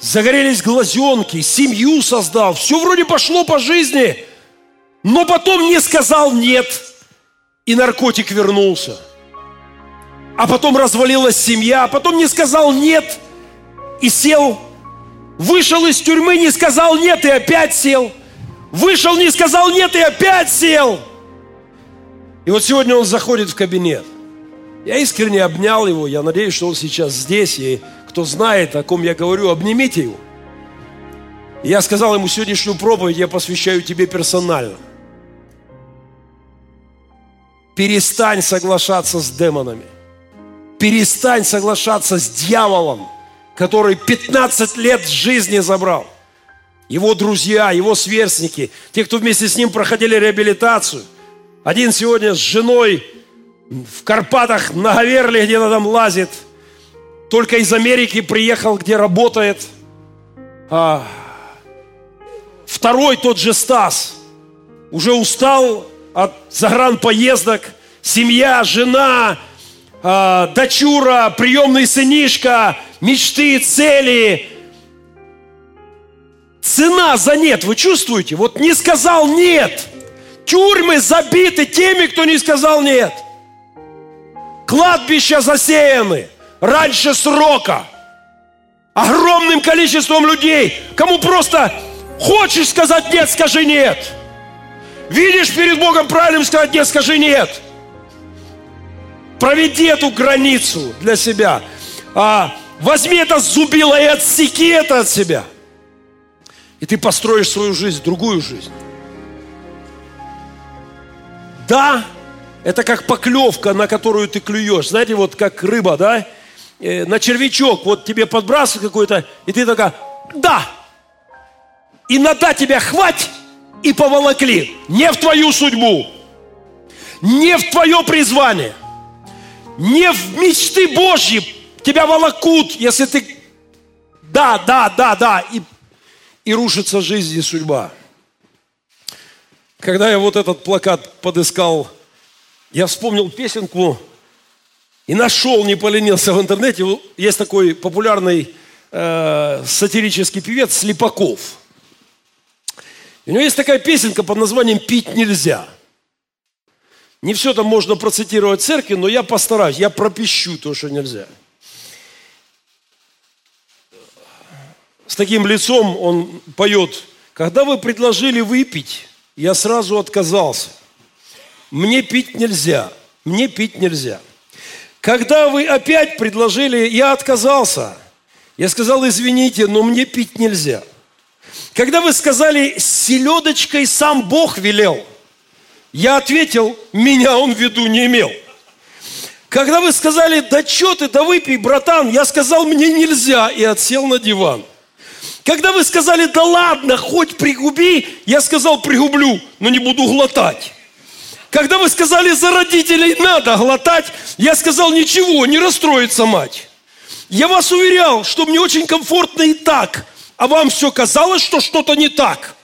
Загорелись глазенки, семью создал, все вроде пошло по жизни, но потом не сказал нет, и наркотик вернулся. А потом развалилась семья, а потом не сказал нет, и сел. Вышел из тюрьмы, не сказал нет, и опять сел. Вышел, не сказал нет, и опять сел. И вот сегодня он заходит в кабинет. Я искренне обнял его, я надеюсь, что он сейчас здесь, и кто знает, о ком я говорю, обнимите его. И я сказал ему, сегодняшнюю проповедь я посвящаю тебе персонально. Перестань соглашаться с демонами. Перестань соглашаться с дьяволом, который 15 лет жизни забрал. Его друзья, его сверстники, те, кто вместе с ним проходили реабилитацию. Один сегодня с женой в Карпатах на Говерле где-то там лазит. Только из Америки приехал, где работает. А, второй тот же Стас уже устал от загранпоездок. Семья, жена, а, дочура, приемный сынишка, мечты, цели. Цена за нет, вы чувствуете? Вот не сказал нет. Тюрьмы забиты теми, кто не сказал нет. Кладбища засеяны раньше срока. Огромным количеством людей. Кому просто хочешь сказать нет, скажи нет. Видишь перед Богом правильным сказать нет, скажи нет. Проведи эту границу для себя. А, возьми это зубило и отсеки это от себя. И ты построишь свою жизнь, другую жизнь. Да, это как поклевка, на которую ты клюешь. Знаете, вот как рыба, да? Э, на червячок, вот тебе подбрасывают какой-то, и ты такая, да. И надо тебя хвать, и поволокли. Не в твою судьбу, не в твое призвание, не в мечты Божьи тебя волокут, если ты да, да, да, да, и, и рушится жизнь и судьба. Когда я вот этот плакат подыскал я вспомнил песенку и нашел, не поленился в интернете. Есть такой популярный э, сатирический певец Слепаков. У него есть такая песенка под названием «Пить нельзя». Не все там можно процитировать в церкви, но я постараюсь, я пропищу то, что нельзя. С таким лицом он поет, когда вы предложили выпить, я сразу отказался – мне пить нельзя, мне пить нельзя. Когда вы опять предложили, я отказался. Я сказал, извините, но мне пить нельзя. Когда вы сказали, селедочкой сам Бог велел, я ответил, меня он в виду не имел. Когда вы сказали, да что ты, да выпей, братан, я сказал, мне нельзя, и отсел на диван. Когда вы сказали, да ладно, хоть пригуби, я сказал, пригублю, но не буду глотать. Когда вы сказали, за родителей надо глотать, я сказал, ничего, не расстроится мать. Я вас уверял, что мне очень комфортно и так, а вам все казалось, что что-то не так.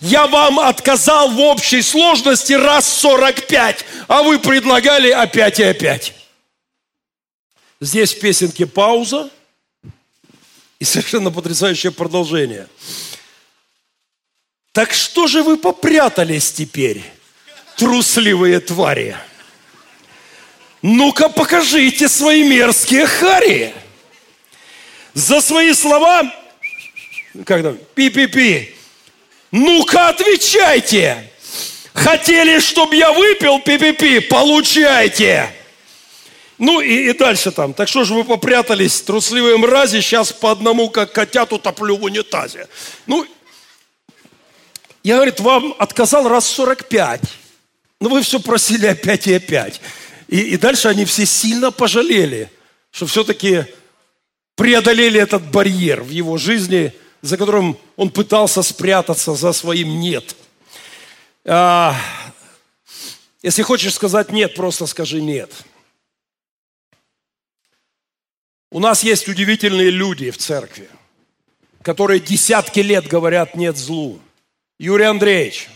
Я вам отказал в общей сложности раз 45, а вы предлагали опять и опять. Здесь в песенке пауза и совершенно потрясающее продолжение. Так что же вы попрятались теперь? трусливые твари. Ну-ка покажите свои мерзкие хари. За свои слова, как там, пи-пи-пи, ну-ка отвечайте. Хотели, чтобы я выпил пи-пи-пи, получайте. Ну и, и дальше там. Так что же вы попрятались, трусливые мрази, сейчас по одному, как котят, утоплю в унитазе. Ну, я, говорит, вам отказал раз 45. Но ну, вы все просили опять и опять. И, и дальше они все сильно пожалели, что все-таки преодолели этот барьер в его жизни, за которым он пытался спрятаться за своим «нет». А, если хочешь сказать «нет», просто скажи «нет». У нас есть удивительные люди в церкви, которые десятки лет говорят «нет злу». Юрий Андреевич,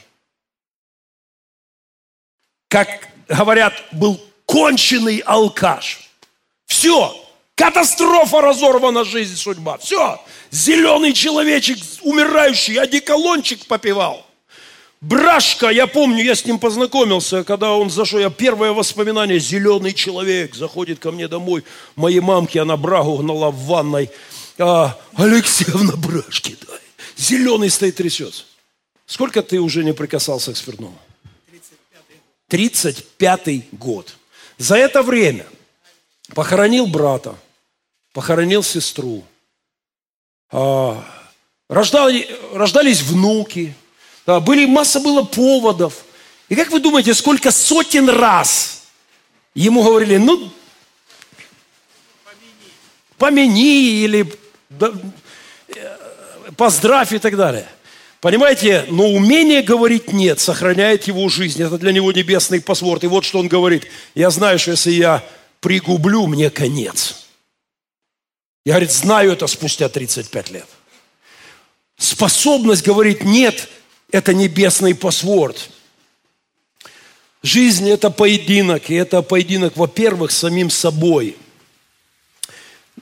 как говорят, был конченый алкаш. Все, катастрофа разорвана жизнь, судьба. Все, зеленый человечек, умирающий, одеколончик попивал. Брашка, я помню, я с ним познакомился, когда он зашел, я первое воспоминание, зеленый человек заходит ко мне домой, моей мамке, она брагу гнала в ванной, а, Алексеевна брашки дай. Зеленый стоит, трясется. Сколько ты уже не прикасался к спиртному? 35-й год. За это время похоронил брата, похоронил сестру, рождали, рождались внуки, были, масса было поводов. И как вы думаете, сколько сотен раз ему говорили, ну, помяни или да, э, поздравь и так далее. Понимаете, но умение говорить «нет» сохраняет его жизнь. Это для него небесный паспорт. И вот что он говорит. Я знаю, что если я пригублю, мне конец. Я, говорит, знаю это спустя 35 лет. Способность говорить «нет» – это небесный паспорт. Жизнь – это поединок. И это поединок, во-первых, с самим собой.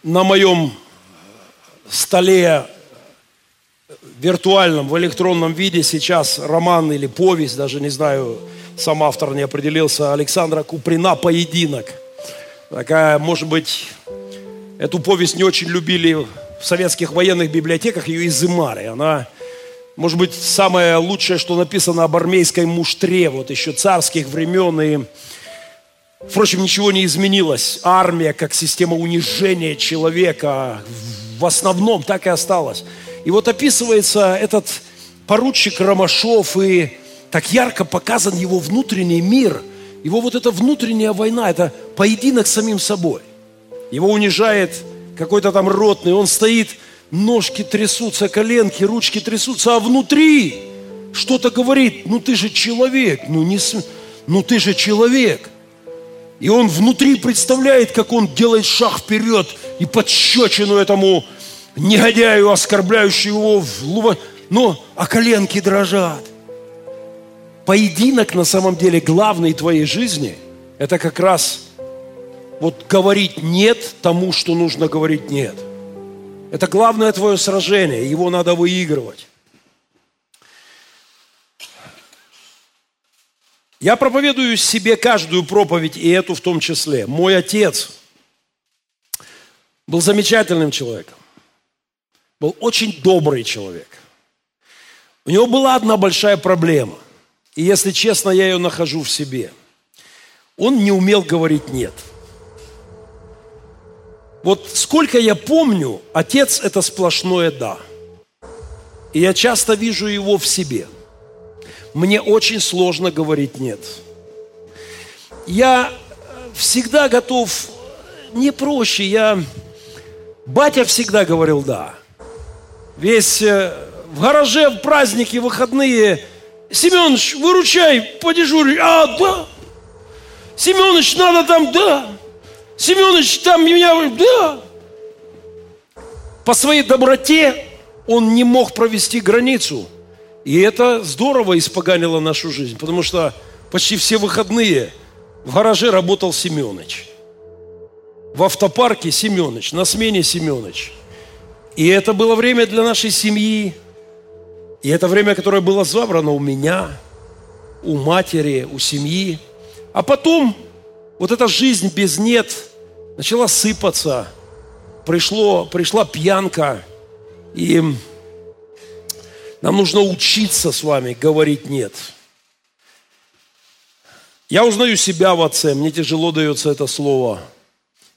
На моем столе виртуальном, в электронном виде сейчас роман или повесть, даже не знаю, сам автор не определился, Александра Куприна «Поединок». Такая, может быть, эту повесть не очень любили в советских военных библиотеках, ее изымали. Она, может быть, самое лучшее, что написано об армейской муштре, вот еще царских времен. И, впрочем, ничего не изменилось. Армия, как система унижения человека, в основном так и осталась. И вот описывается этот поручик Ромашов, и так ярко показан его внутренний мир, его вот эта внутренняя война, это поединок с самим собой. Его унижает какой-то там ротный, он стоит, ножки трясутся, коленки, ручки трясутся, а внутри что-то говорит, ну ты же человек, ну, не, ну ты же человек. И он внутри представляет, как он делает шаг вперед и подщечину этому негодяю, оскорбляющему его в лува... Но, а коленки дрожат. Поединок на самом деле главный твоей жизни – это как раз вот говорить «нет» тому, что нужно говорить «нет». Это главное твое сражение, его надо выигрывать. Я проповедую себе каждую проповедь, и эту в том числе. Мой отец был замечательным человеком был очень добрый человек. У него была одна большая проблема. И если честно, я ее нахожу в себе. Он не умел говорить «нет». Вот сколько я помню, отец – это сплошное «да». И я часто вижу его в себе. Мне очень сложно говорить «нет». Я всегда готов, не проще, я... Батя всегда говорил «да» весь э, в гараже, в праздники, выходные. Семенович, выручай, подежурь. А, да. Семенович, надо там, да. Семенович, там меня, да. По своей доброте он не мог провести границу. И это здорово испоганило нашу жизнь, потому что почти все выходные в гараже работал Семенович. В автопарке Семенович, на смене Семенович. И это было время для нашей семьи. И это время, которое было забрано у меня, у матери, у семьи. А потом вот эта жизнь без «нет» начала сыпаться. Пришло, пришла пьянка. И нам нужно учиться с вами говорить «нет». Я узнаю себя в отце, мне тяжело дается это слово.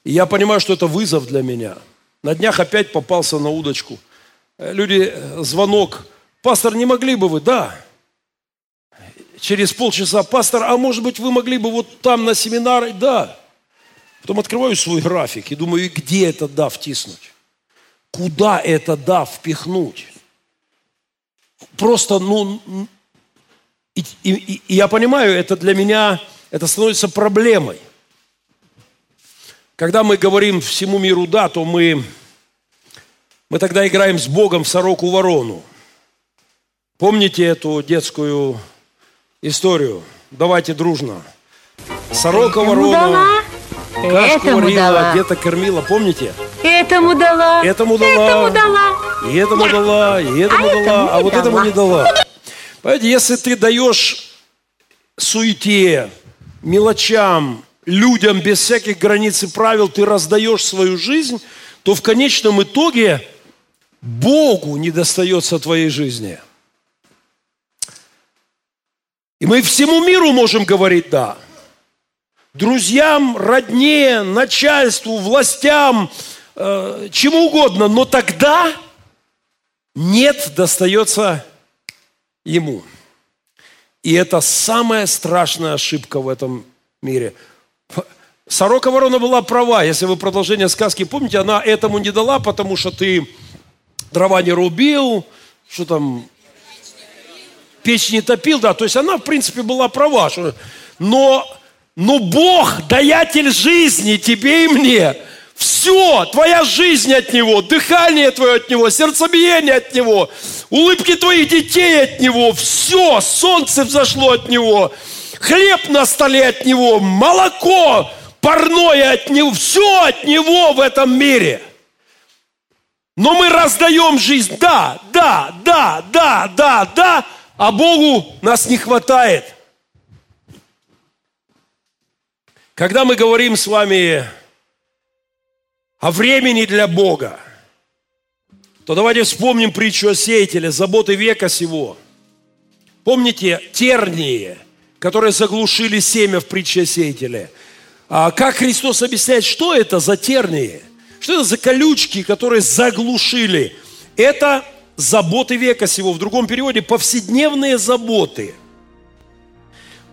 И я понимаю, что это вызов для меня – на днях опять попался на удочку. Э, люди, э, звонок. Пастор, не могли бы вы? Да. Через полчаса, пастор, а может быть вы могли бы вот там на семинар? Да. Потом открываю свой график и думаю, где это да втиснуть? Куда это да впихнуть? Просто, ну, и, и, и я понимаю, это для меня, это становится проблемой – Когда мы говорим всему миру «да», то мы, мы тогда играем с Богом в сороку-ворону. Помните эту детскую историю? Давайте дружно. Сорока-ворона кашку Этому варила, дала. где-то кормила, помните? Этому дала. Этому дала. Этому дала. И этому дала, и этому А дала, а вот этому не дала. Понимаете, если ты даешь суете, мелочам, людям без всяких границ и правил, ты раздаешь свою жизнь, то в конечном итоге Богу не достается твоей жизни. И мы всему миру можем говорить «да». Друзьям, родне, начальству, властям, э, чему угодно. Но тогда нет достается ему. И это самая страшная ошибка в этом мире. Сорока ворона была права. Если вы продолжение сказки помните, она этому не дала, потому что ты дрова не рубил, что там, печь не топил, да. То есть она, в принципе, была права. Что... Но, но Бог, даятель жизни тебе и мне, все, твоя жизнь от Него, дыхание твое от Него, сердцебиение от Него, улыбки твоих детей от Него, все, солнце взошло от Него, хлеб на столе от Него, молоко парное от Него, все от Него в этом мире. Но мы раздаем жизнь, да, да, да, да, да, да, а Богу нас не хватает. Когда мы говорим с вами о времени для Бога, то давайте вспомним притчу о сеятеле, заботы века сего. Помните тернии, которые заглушили семя в притче о сеятеле? А как Христос объясняет, что это за тернии? Что это за колючки, которые заглушили? Это заботы века сего. В другом переводе повседневные заботы.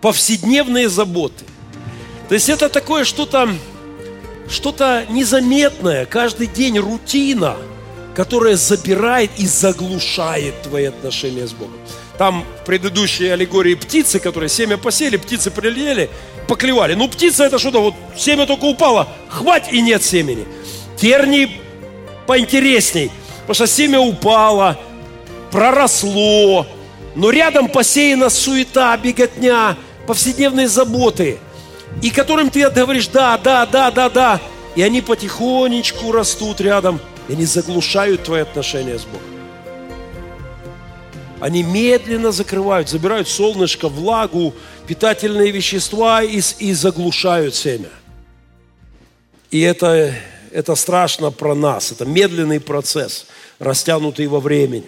Повседневные заботы. То есть это такое что-то что-то незаметное, каждый день рутина, которая забирает и заглушает твои отношения с Богом. Там в предыдущей аллегории птицы, которые семя посели, птицы прилетели, поклевали. Ну, птица это что-то, вот семя только упало, хвать и нет семени. Терни поинтересней, потому что семя упало, проросло, но рядом посеяна суета, беготня, повседневные заботы – и которым ты говоришь да, да, да, да, да. И они потихонечку растут рядом, и они заглушают твои отношения с Богом. Они медленно закрывают, забирают солнышко, влагу, питательные вещества и, и заглушают семя. И это, это страшно про нас. Это медленный процесс, растянутый во времени.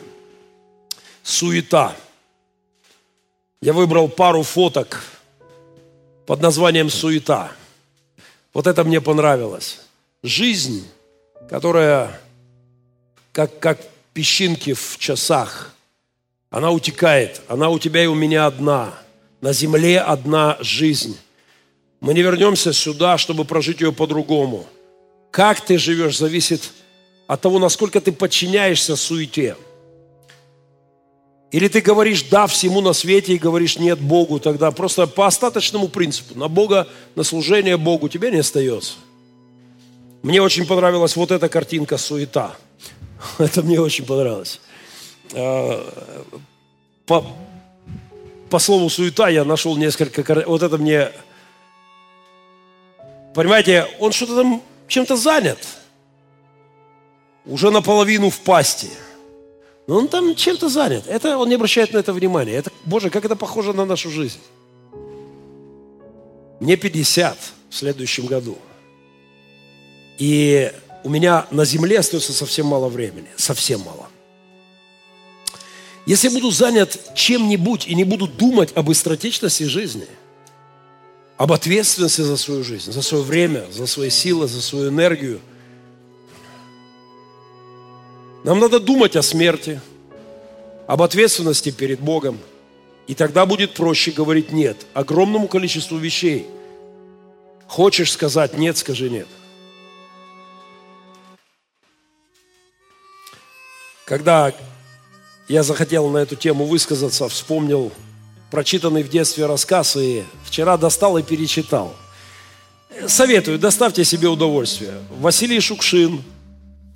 Суета. Я выбрал пару фоток под названием «Суета». Вот это мне понравилось. Жизнь, которая как, как песчинки в часах, она утекает, она у тебя и у меня одна. На земле одна жизнь. Мы не вернемся сюда, чтобы прожить ее по-другому. Как ты живешь, зависит от того, насколько ты подчиняешься суете. Или ты говоришь «да» всему на свете и говоришь «нет» Богу, тогда просто по остаточному принципу. На Бога, на служение Богу тебе не остается. Мне очень понравилась вот эта картинка «Суета». Это мне очень понравилось. А, По, по слову «суета» я нашел несколько... Вот это мне... Понимаете, он что-то там чем-то занят. Уже наполовину в пасти. Но он там чем-то занят. Это он не обращает на это внимания. Это, Боже, как это похоже на нашу жизнь. Мне 50 в следующем году. И у меня на земле остается совсем мало времени. Совсем мало. Если я буду занят чем-нибудь и не буду думать об быстротечности жизни, об ответственности за свою жизнь, за свое время, за свои силы, за свою энергию, нам надо думать о смерти, об ответственности перед Богом. И тогда будет проще говорить «нет» огромному количеству вещей. Хочешь сказать «нет», скажи «нет». Когда я захотел на эту тему высказаться, вспомнил прочитанный в детстве рассказ и вчера достал и перечитал. советую, доставьте себе удовольствие. Василий Шукшин.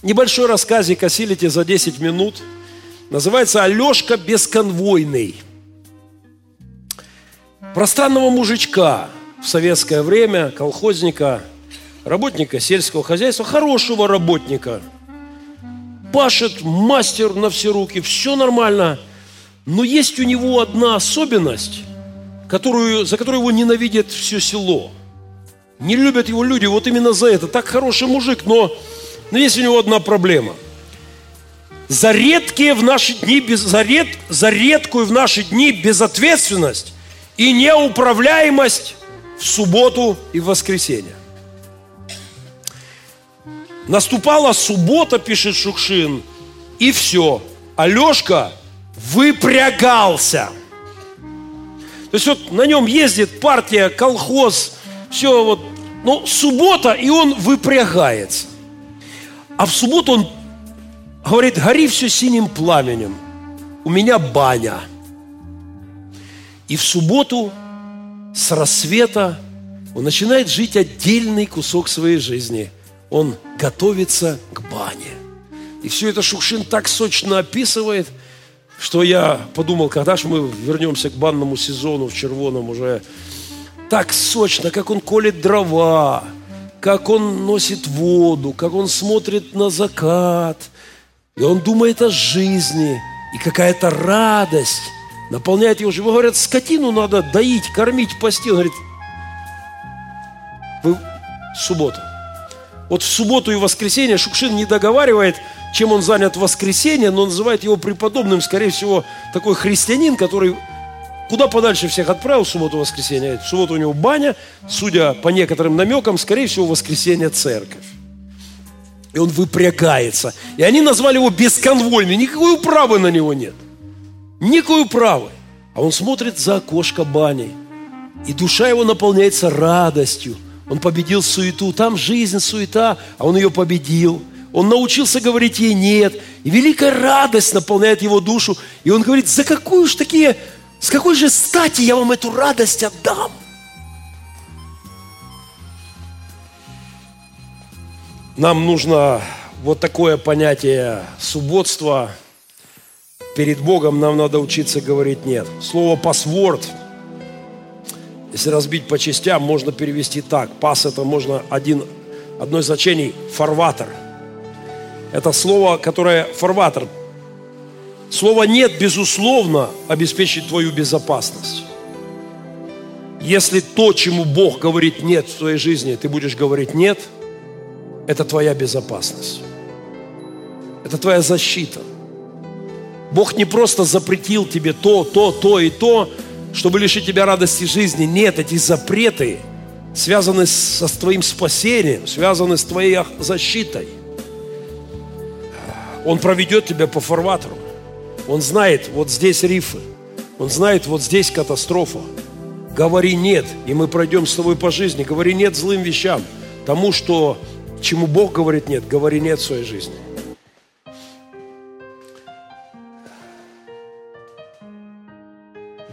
Небольшой рассказик осилите за 10 минут. Называется «Алешка бесконвойный». Про странного мужичка в советское время, колхозника, работника сельского хозяйства, хорошего работника. Пашет, мастер на все руки, все нормально. Но есть у него одна особенность, которую, за которую его ненавидит все село. Не любят его люди вот именно за это. Так хороший мужик, но, но есть у него одна проблема. За редкие в наши дни, за, ред, за редкую в наши дни безответственность и неуправляемость в субботу и в воскресенье. Наступала суббота, пишет Шукшин, и все. Алешка выпрягался. То есть вот на нем ездит партия, колхоз, все вот. Но суббота, и он выпрягается. А в субботу он говорит, гори все синим пламенем. У меня баня. И в субботу с рассвета он начинает жить отдельный кусок своей жизни. Он готовится к бане. И все это Шукшин так сочно описывает, что я подумал, когда же мы вернемся к банному сезону в червоном уже так сочно, как он колет дрова, как он носит воду, как он смотрит на закат. И он думает о жизни, и какая-то радость наполняет его живот. Говорят, скотину надо доить, кормить, пасти. Он говорит, вы суббота. Вот в субботу и воскресенье Шукшин не договаривает, чем он занят в воскресенье, но называет его преподобным, скорее всего, такой христианин, который куда подальше всех отправил в субботу воскресенье. В субботу у него баня, судя по некоторым намекам, скорее всего, воскресенье церковь. И он выпрягается. И они назвали его бесконвольный. Никакой управы на него нет. Никакой управы. А он смотрит за окошко бани. И душа его наполняется радостью. Он победил суету. Там жизнь, суета, а он ее победил. Он научился говорить ей «нет». И великая радость наполняет его душу. И он говорит, за какую же такие с какой же стати я вам эту радость отдам? Нам нужно вот такое понятие субботства. Перед Богом нам надо учиться говорить «нет». Слово «пасворд», если разбить по частям, можно перевести так. «Пас» – это можно один, одно из значений – «фарватер». Это слово, которое «фарватер» Слово «нет» безусловно обеспечит твою безопасность. Если то, чему Бог говорит «нет» в твоей жизни, ты будешь говорить «нет», это твоя безопасность. Это твоя защита. Бог не просто запретил тебе то, то, то и то, чтобы лишить тебя радости жизни. Нет, эти запреты связаны со твоим спасением, связаны с твоей защитой. Он проведет тебя по фарватеру. Он знает, вот здесь рифы. Он знает, вот здесь катастрофа. Говори нет, и мы пройдем с тобой по жизни. Говори нет злым вещам. Тому, что, чему Бог говорит нет, говори нет в своей жизни.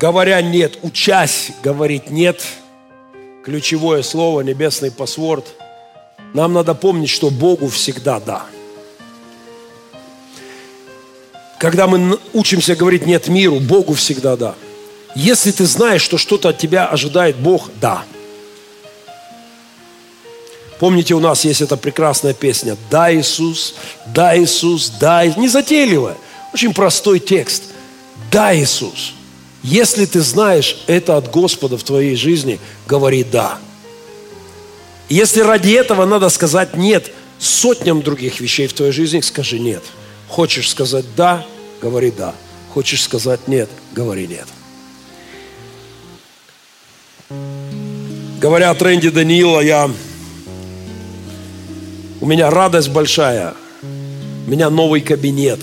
Говоря нет, учась говорить нет, ключевое слово, небесный пасворд, нам надо помнить, что Богу всегда да. Когда мы учимся говорить «нет» миру, Богу всегда «да». Если ты знаешь, что что-то от тебя ожидает Бог, да. Помните, у нас есть эта прекрасная песня «Да, Иисус, да, Иисус, да». Не затейливая, очень простой текст. «Да, Иисус». Если ты знаешь это от Господа в твоей жизни, говори «да». Если ради этого надо сказать «нет» сотням других вещей в твоей жизни, скажи «нет». Хочешь сказать «да», говори «да». Хочешь сказать «нет», говори «нет». Говоря о тренде Даниила, я... у меня радость большая. У меня новый кабинет.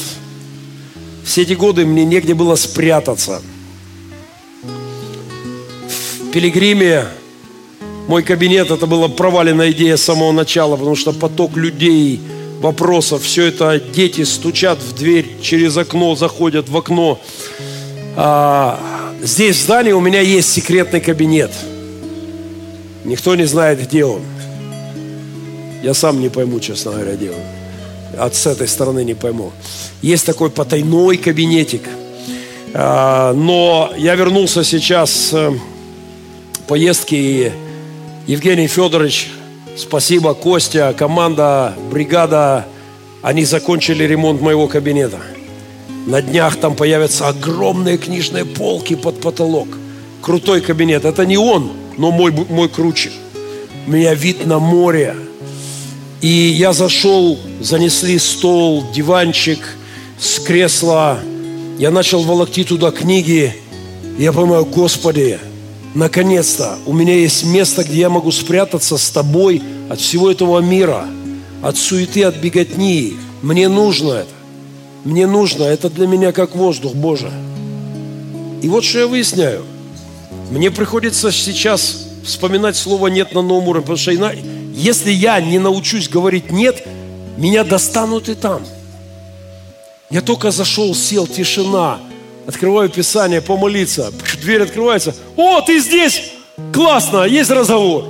Все эти годы мне негде было спрятаться. В Пилигриме мой кабинет, это была проваленная идея с самого начала, потому что поток людей – вопросов. Все это дети стучат в дверь через окно, заходят в окно. А, здесь в здании у меня есть секретный кабинет. Никто не знает, где он. Я сам не пойму, честно говоря, дело. От с этой стороны не пойму. Есть такой потайной кабинетик. А, но я вернулся сейчас э, поездки и Евгений Федорович, спасибо, Костя, команда, бригада, они закончили ремонт моего кабинета. На днях там появятся огромные книжные полки под потолок. Крутой кабинет. Это не он, но мой, мой круче. У меня вид на море. И я зашел, занесли стол, диванчик с кресла. Я начал волокти туда книги. Я понимаю, Господи, наконец-то у меня есть место, где я могу спрятаться с тобой от всего этого мира, от суеты, от беготни. Мне нужно это. Мне нужно. Это для меня как воздух, Боже. И вот что я выясняю. Мне приходится сейчас вспоминать слово «нет» на новом уровне, потому что если я не научусь говорить «нет», меня достанут и там. Я только зашел, сел, тишина, открываю Писание, помолиться, дверь открывается. О, ты здесь! Классно, есть разговор.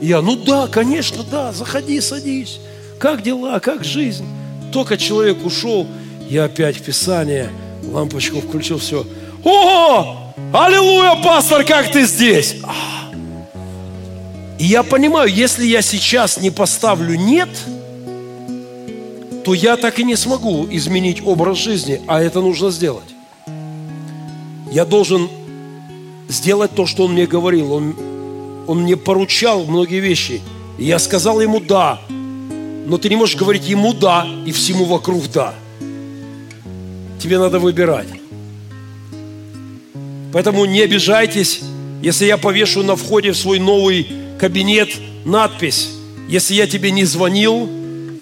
Я, ну да, конечно, да, заходи, садись. Как дела, как жизнь? Только человек ушел, я опять в Писание, лампочку включил, все. О, аллилуйя, пастор, как ты здесь? И я понимаю, если я сейчас не поставлю «нет», то я так и не смогу изменить образ жизни, а это нужно сделать. Я должен сделать то, что он мне говорил. Он, он мне поручал многие вещи. И я сказал ему «да». Но ты не можешь говорить ему «да» и всему вокруг «да». Тебе надо выбирать. Поэтому не обижайтесь, если я повешу на входе в свой новый кабинет надпись. Если я тебе не звонил,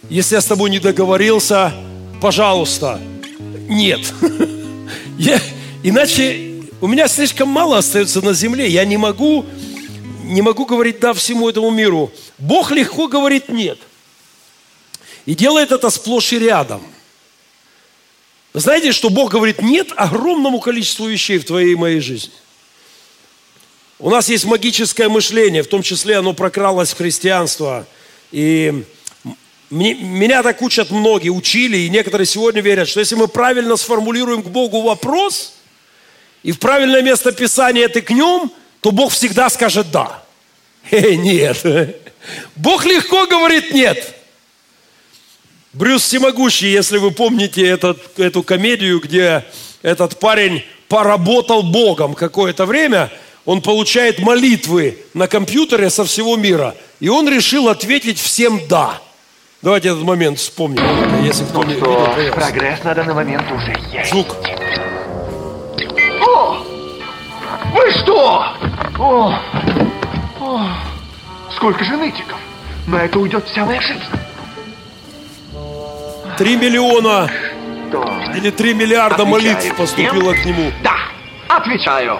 если я с тобой не договорился, пожалуйста, нет. Иначе у меня слишком мало остается на земле. Я не могу, не могу говорить да всему этому миру. Бог легко говорит нет. И делает это сплошь и рядом. Вы знаете, что Бог говорит нет огромному количеству вещей в твоей и моей жизни. У нас есть магическое мышление, в том числе оно прокралось в христианство. И меня так учат многие, учили, и некоторые сегодня верят, что если мы правильно сформулируем к Богу вопрос, и в правильное место Писания тыкнем, то Бог всегда скажет «да». Эй, нет. Бог легко говорит «нет». Брюс Всемогущий, если вы помните этот, эту комедию, где этот парень поработал Богом какое-то время, он получает молитвы на компьютере со всего мира, и он решил ответить всем «да». Давайте этот момент вспомним, если кто ну не прогресс на данный момент уже есть. Звук. Что? О! О! Сколько же нытиков? На это уйдет вся моя жизнь. Три миллиона Что? или три миллиарда Отвечаю молитв поступило всем? к нему. Да, отвечаю.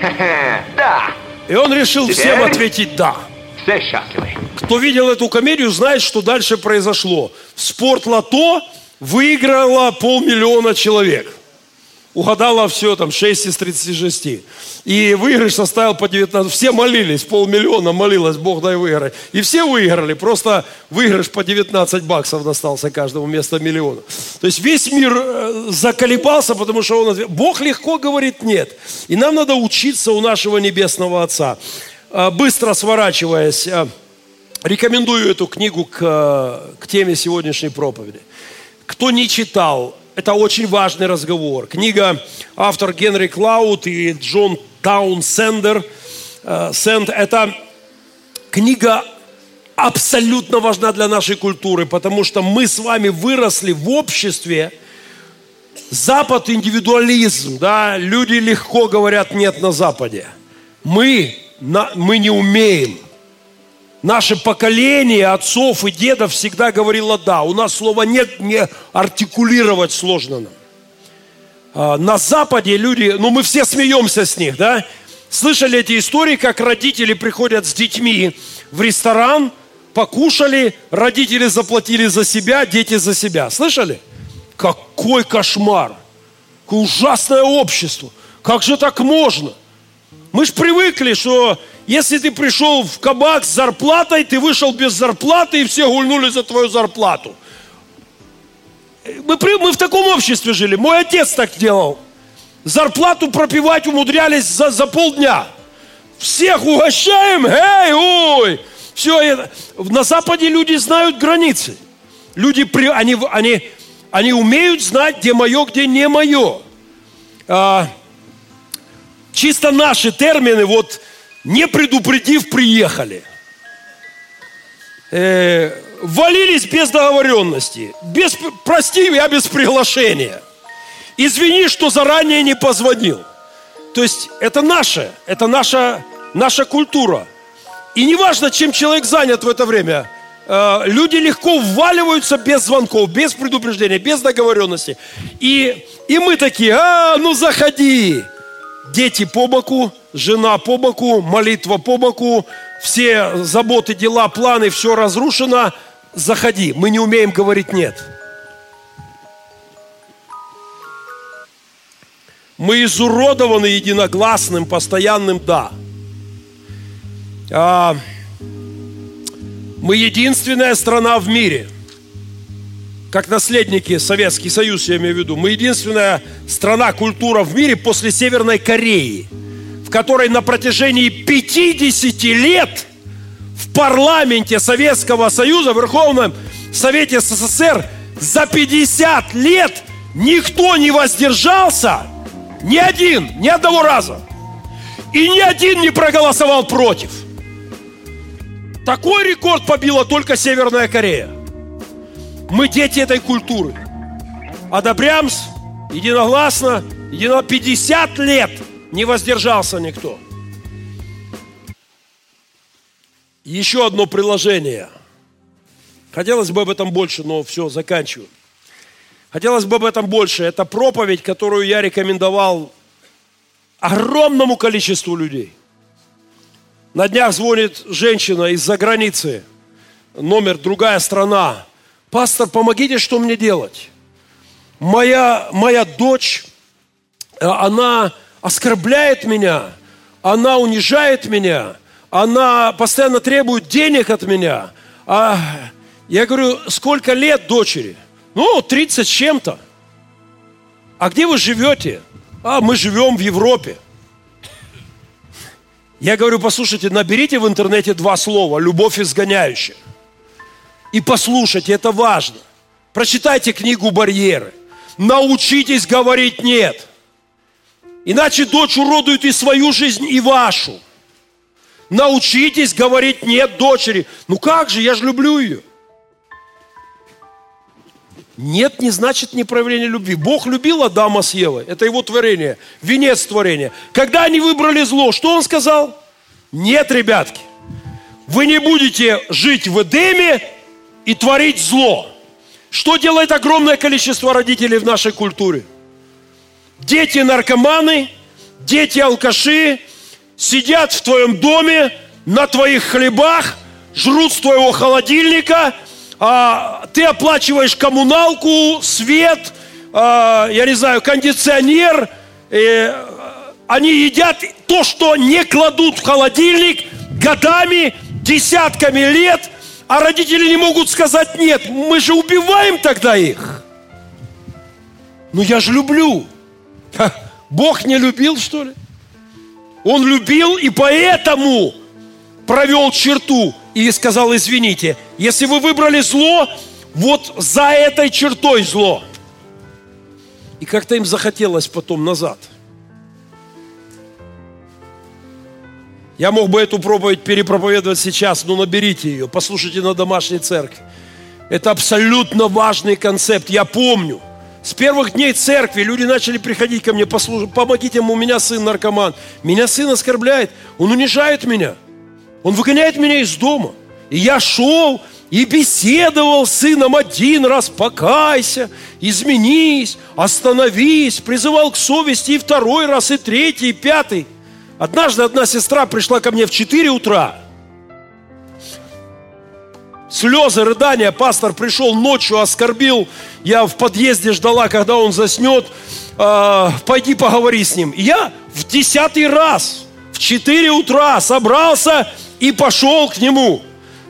Хе-хе, да, И он решил Теперь? всем ответить «да». все счастливы. Кто видел эту комедию, знает, что дальше произошло. В спортлото выиграло полмиллиона человек. Угадала все, там, 6 из 36. И выигрыш составил по 19. Все молились, полмиллиона молилось, Бог дай выиграть. И все выиграли, просто выигрыш по 19 баксов достался каждому вместо миллиона. То есть весь мир э, заколебался, потому что он... Бог легко говорит нет. И нам надо учиться у нашего Небесного Отца. А, Быстро сворачиваясь, а, рекомендую эту книгу к, э, к теме сегодняшней проповеди. Кто не читал, это очень важный разговор. Книга автор Генри Клауд и Джон Таунсендер. Э, Сенд, это книга абсолютно важна для нашей культуры, потому что мы с вами выросли в обществе, Запад индивидуализм, да, люди легко говорят нет на Западе. Мы, на- мы не умеем. Наше поколение отцов и дедов всегда говорило «да». У нас слово «нет» не артикулировать сложно нам. А, На Западе люди, ну мы все смеемся с них, да? Слышали эти истории, как родители приходят с детьми в ресторан, покушали, родители заплатили за себя, дети за себя. Слышали? Какой кошмар! Какое ужасное общество! Как же так можно? Мы же привыкли, что если ты пришел в кабак с зарплатой, ты вышел без зарплаты, и все гульнули за твою зарплату. Мы, мы в таком обществе жили. Мой отец так делал. Зарплату пропивать умудрялись за, за полдня. Всех угощаем, эй, ой. Все это. На Западе люди знают границы. Люди, они, они, они умеют знать, где мое, где не мое. А, чисто наши термины, вот не предупредив, приехали. Э, валились без договоренности. Без, прости, я без приглашения. Извини, что заранее не позвонил. То есть это наше, это наша, наша культура. И неважно, чем человек занят в это время, э, люди легко вваливаются без звонков, без предупреждения, без договоренности. И, и мы такие, а, ну заходи. Дети по боку, жена по боку, молитва по боку, все заботы, дела, планы, все разрушено, заходи. Мы не умеем говорить нет. Мы изуродованы единогласным, постоянным «да». А, мы единственная страна в мире, как наследники Советский Союз, я имею в виду, мы единственная страна, культура в мире после Северной Кореи – которой на протяжении 50 лет в парламенте Советского Союза, в Верховном Совете СССР за 50 лет никто не воздержался, ни один, ни одного раза. И ни один не проголосовал против. Такой рекорд побила только Северная Корея. Мы дети этой культуры. Одобряем единогласно, едино 50 лет – не воздержался никто. Еще одно приложение. Хотелось бы об этом больше, но все, заканчиваю. Хотелось бы об этом больше. Это проповедь, которую я рекомендовал огромному количеству людей. На днях звонит женщина из-за границы, номер другая страна. Пастор, помогите, что мне делать? Моя, моя дочь, э, она оскорбляет меня, она унижает меня, она постоянно требует денег от меня. А я говорю, сколько лет дочери? Ну, 30 с чем-то. А где вы живете? А, мы живем в Европе. Я говорю, послушайте, наберите в интернете два слова «любовь изгоняющая». И послушайте, это важно. Прочитайте книгу «Барьеры». Научитесь говорить «нет». Иначе дочь уродует и свою жизнь, и вашу. Научитесь говорить нет дочери. Ну как же, я же люблю ее. Нет не значит не проявление любви. Бог любил Адама с Евой. Это его творение, венец творения. Когда они выбрали зло, что он сказал? Нет, ребятки, вы не будете жить в Эдеме и творить зло. Что делает огромное количество родителей в нашей культуре? Дети наркоманы, дети алкаши сидят в твоем доме, на твоих хлебах, жрут с твоего холодильника, а, ты оплачиваешь коммуналку, свет, а, я не знаю, кондиционер, и, они едят то, что не кладут в холодильник годами, десятками лет, а родители не могут сказать нет. Мы же убиваем тогда их. Ну я же люблю. Бог не любил, что ли? Он любил и поэтому провел черту и сказал, извините, если вы выбрали зло, вот за этой чертой зло. И как-то им захотелось потом назад. Я мог бы эту проповедь перепроповедовать сейчас, но наберите ее, послушайте на домашней церкви. Это абсолютно важный концепт. Я помню – с первых дней церкви люди начали приходить ко мне, послушать, помогите ему, у меня сын наркоман. Меня сын оскорбляет, он унижает меня. Он выгоняет меня из дома. И я шел и беседовал с сыном один раз, покайся, изменись, остановись, призывал к совести и второй раз, и третий, и пятый. Однажды одна сестра пришла ко мне в 4 утра – Слезы, рыдания. Пастор пришел ночью, оскорбил. Я в подъезде ждала, когда он заснет. Э, пойди поговори с ним. И я в десятый раз, в 4 утра собрался и пошел к нему.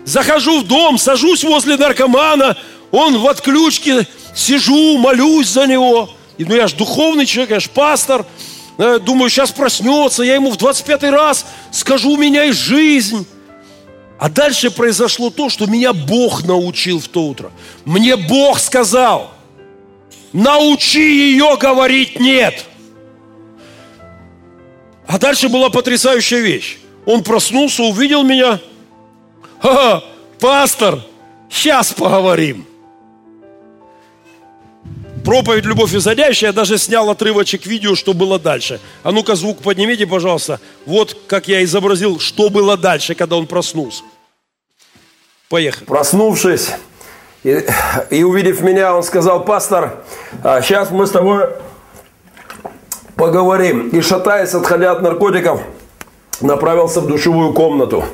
Захожу в дом, сажусь возле наркомана, он в отключке, сижу, молюсь за него. И, ну я же духовный человек, я же пастор. Э, думаю, сейчас проснется, я ему в 25 раз скажу, меняй жизнь. А дальше произошло то, что меня Бог научил в то утро. Мне Бог сказал, научи ее говорить «нет». А дальше была потрясающая вещь. Он проснулся, увидел меня. Ха, пастор, сейчас поговорим. Проповедь «Любовь исходящая», я даже снял отрывочек видео, что было дальше. А ну-ка звук поднимите, пожалуйста. Вот как я изобразил, что было дальше, когда он проснулся. Поехали. Проснувшись и, и увидев меня, он сказал, пастор, сейчас а мы с тобой поговорим. И шатаясь, отходя от наркотиков, направился в душевую комнату.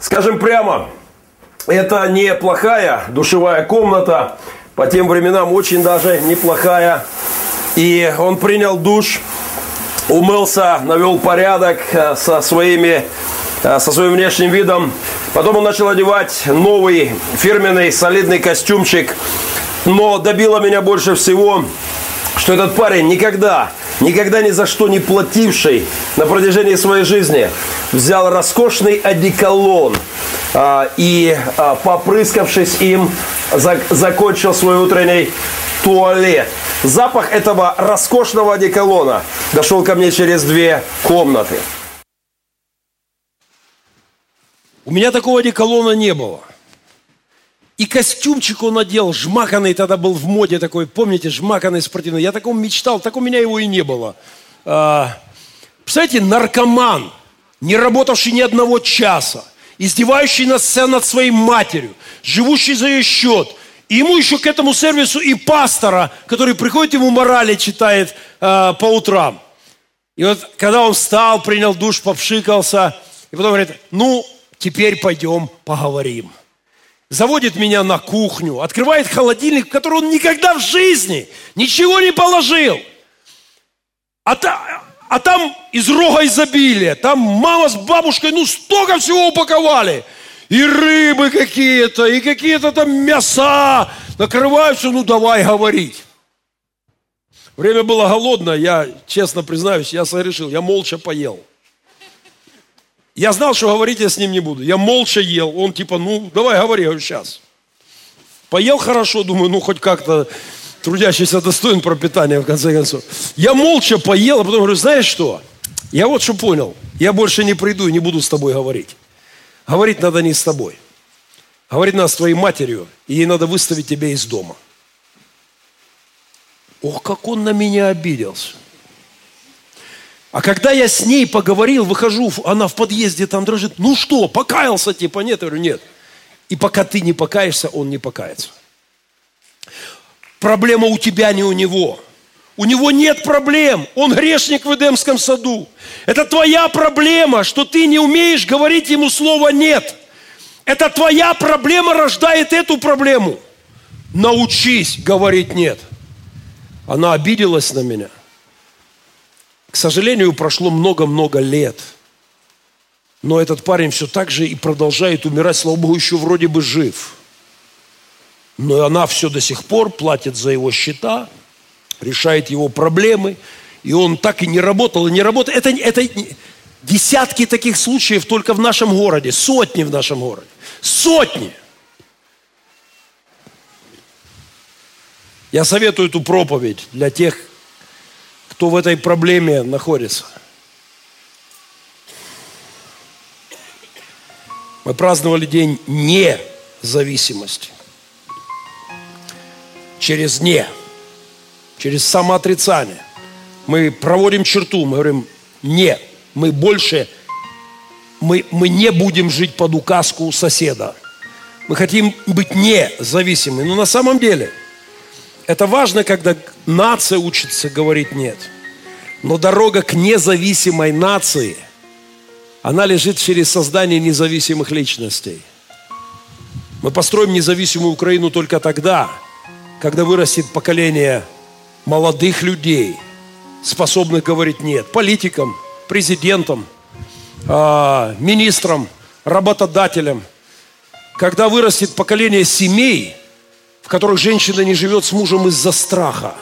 Скажем прямо, это не плохая душевая комната, по тем временам очень даже неплохая. И он принял душ, умылся, навел порядок э, со, своими, э, со своим внешним видом. Потом он начал одевать новый фирменный солидный костюмчик. Но добило меня больше всего, что этот парень никогда, никогда ни за что не плативший на протяжении своей жизни, взял роскошный одеколон а, и, а, попрыскавшись им, закончил свой утренний туалет. Запах этого роскошного одеколона дошел ко мне через две комнаты. У меня такого одеколона не было. И костюмчик он надел, жмаканный тогда был в моде такой, помните, жмаканный спортивный. Я таком мечтал, так у меня его и не было. А, представляете, наркоман, не работавший ни одного часа, издевающий себя над своей матерью, живущий за ее счет. И ему еще к этому сервису и пастора, который приходит ему морали читает э, по утрам. И вот когда он встал, принял душ, попшикался, и потом говорит, ну, теперь пойдем поговорим. Заводит меня на кухню, открывает холодильник, в который он никогда в жизни ничего не положил. А, та, а там из рога изобилия. Там мама с бабушкой, ну, столько всего упаковали. И рыбы какие-то, и какие-то там мяса. Накрываются, ну, давай говорить. Время было голодное, я честно признаюсь, я согрешил, я молча поел. Я знал, что говорить я с ним не буду. Я молча ел. Он типа, ну, давай говори, я говорю, сейчас. Поел хорошо, думаю, ну, хоть как-то трудящийся достоин пропитания, в конце концов. Я молча поел, а потом говорю, знаешь что? Я вот что понял. Я больше не приду и не буду с тобой говорить. Говорить надо не с тобой. Говорить надо с твоей матерью, и ей надо выставить тебя из дома. Ох, как он на меня обиделся. А когда я с ней поговорил, выхожу, она в подъезде там дрожит. Ну что, покаялся типа? Нет, я говорю, нет. И пока ты не покаешься, он не покается. Проблема у тебя, не у него. У него нет проблем. Он грешник в Эдемском саду. Это твоя проблема, что ты не умеешь говорить ему слово «нет». Это твоя проблема рождает эту проблему. Научись говорить «нет». Она обиделась на меня. К сожалению, прошло много-много лет. Но этот парень все так же и продолжает умирать, слава Богу, еще вроде бы жив. Но она все до сих пор платит за его счета, решает его проблемы, и он так и не работал, и не работает. Это, это десятки таких случаев только в нашем городе, сотни в нашем городе, сотни. Я советую эту проповедь для тех, кто в этой проблеме находится. Мы праздновали день независимости через «не», через самоотрицание. Мы проводим черту, мы говорим «не», мы больше, мы, мы не будем жить под указку соседа. Мы хотим быть независимыми. Но на самом деле это важно, когда нация учится говорить «нет». Но дорога к независимой нации, она лежит через создание независимых личностей. Мы построим независимую Украину только тогда, когда вырастет поколение молодых людей, способных говорить «нет» политикам, президентам, а, министрам, работодателям, когда вырастет поколение семей, которых женщина не живет с мужем из-за страха.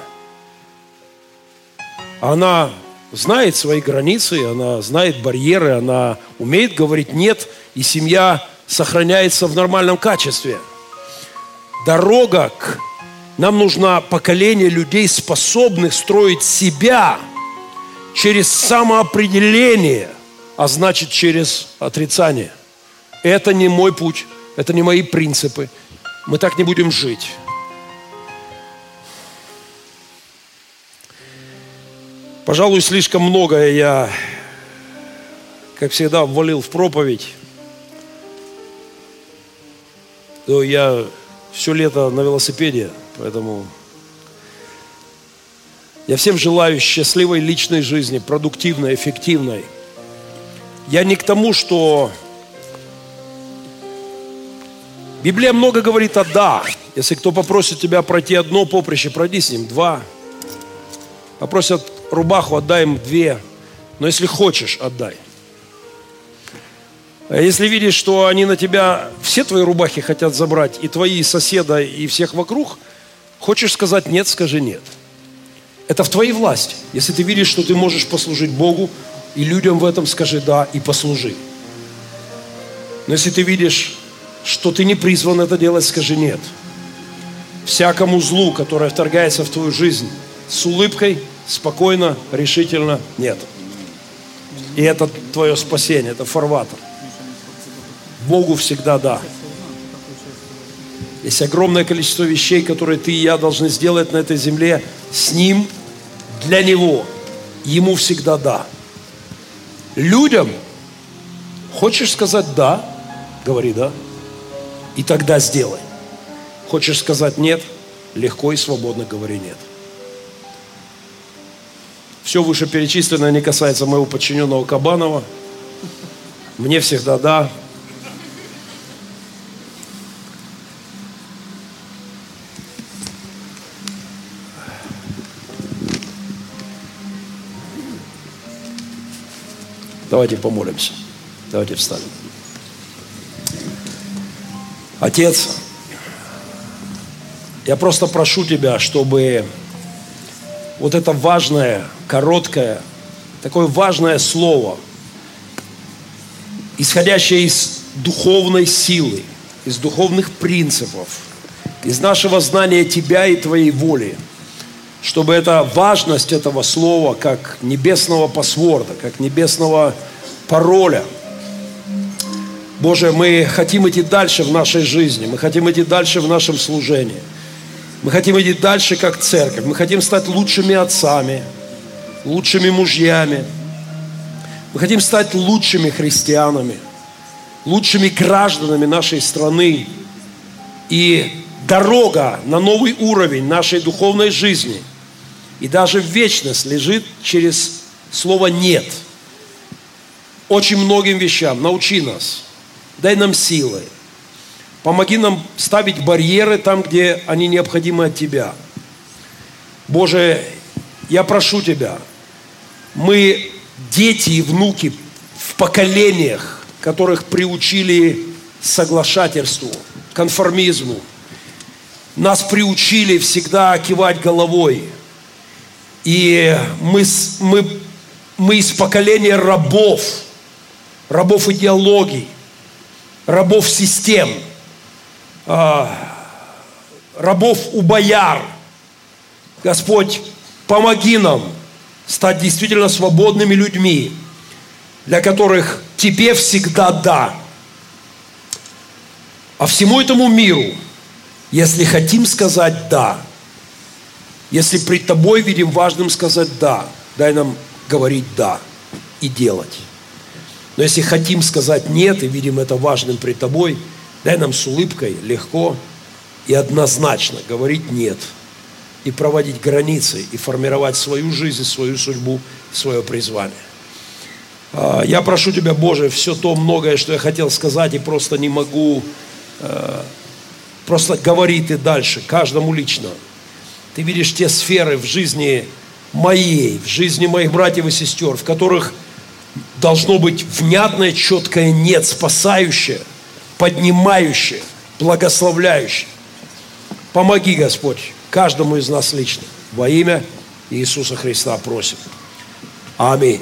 Она знает свои границы, она знает барьеры, она умеет говорить «нет», и семья сохраняется в нормальном качестве. Дорога к... Нам нужно поколение людей, способных строить себя через самоопределение, а значит через отрицание. Это не мой путь, это не мои принципы. Мы так не будем жить. Пожалуй, слишком многое я, как всегда, ввалил в проповедь. То я все лето на велосипеде, поэтому я всем желаю счастливой личной жизни, продуктивной, эффективной. Я не к тому, что Библия много говорит о «да». Если кто попросит тебя пройти одно поприще, пройди с ним два. Попросят рубаху, отдай им две. Но если хочешь, отдай. А если видишь, что они на тебя все твои рубахи хотят забрать, и твои, и соседа, и всех вокруг, хочешь сказать нет, скажи нет. Это в твоей власти. Если ты видишь, что ты можешь послужить Богу, и людям в этом скажи да, и послужи. Но если ты видишь, что ты не призван это делать, скажи нет. Всякому злу, которое вторгается в твою жизнь, с улыбкой, спокойно, решительно нет. И это твое спасение, это фарватер. Богу всегда да. Есть огромное количество вещей, которые ты и я должны сделать на этой земле с Ним, для Него. Ему всегда да. Людям хочешь сказать да, говори да, и тогда сделай. Хочешь сказать нет, легко и свободно говори нет. Все вышеперечисленное не касается моего подчиненного Кабанова. Мне всегда да, Давайте помолимся. Давайте встанем. Отец, я просто прошу Тебя, чтобы вот это важное, короткое, такое важное слово, исходящее из духовной силы, из духовных принципов, из нашего знания Тебя и Твоей воли – чтобы эта важность этого слова, как небесного пасворда, как небесного пароля, Боже, мы хотим идти дальше в нашей жизни, мы хотим идти дальше в нашем служении. Мы хотим идти дальше как церковь. Мы хотим стать лучшими отцами, лучшими мужьями. Мы хотим стать лучшими христианами, лучшими гражданами нашей страны. И дорога на новый уровень нашей духовной жизни – и даже вечность лежит через слово «нет». Очень многим вещам. Научи нас. Дай нам силы. Помоги нам ставить барьеры там, где они необходимы от Тебя. Боже, я прошу Тебя, мы дети и внуки в поколениях, которых приучили соглашательству, конформизму. Нас приучили всегда кивать головой – и мы, мы, мы из поколения рабов, рабов идеологий, рабов систем, а, рабов у бояр. Господь, помоги нам стать действительно свободными людьми, для которых Тебе всегда да. А всему этому миру, если хотим сказать да – если пред тобой видим важным сказать «да», дай нам говорить «да» и делать. Но если хотим сказать «нет» и видим это важным пред тобой, дай нам с улыбкой легко и однозначно говорить «нет» и проводить границы, и формировать свою жизнь, свою судьбу, свое призвание. А, я прошу Тебя, Боже, все то многое, что я хотел сказать, и просто не могу, э, просто говори Ты дальше, каждому лично – ты видишь те сферы в жизни моей, в жизни моих братьев и сестер, в которых должно быть внятное, четкое «нет», спасающее, поднимающее, благословляющее. Помоги, Господь, каждому из нас лично. Во имя Иисуса Христа просим. Аминь.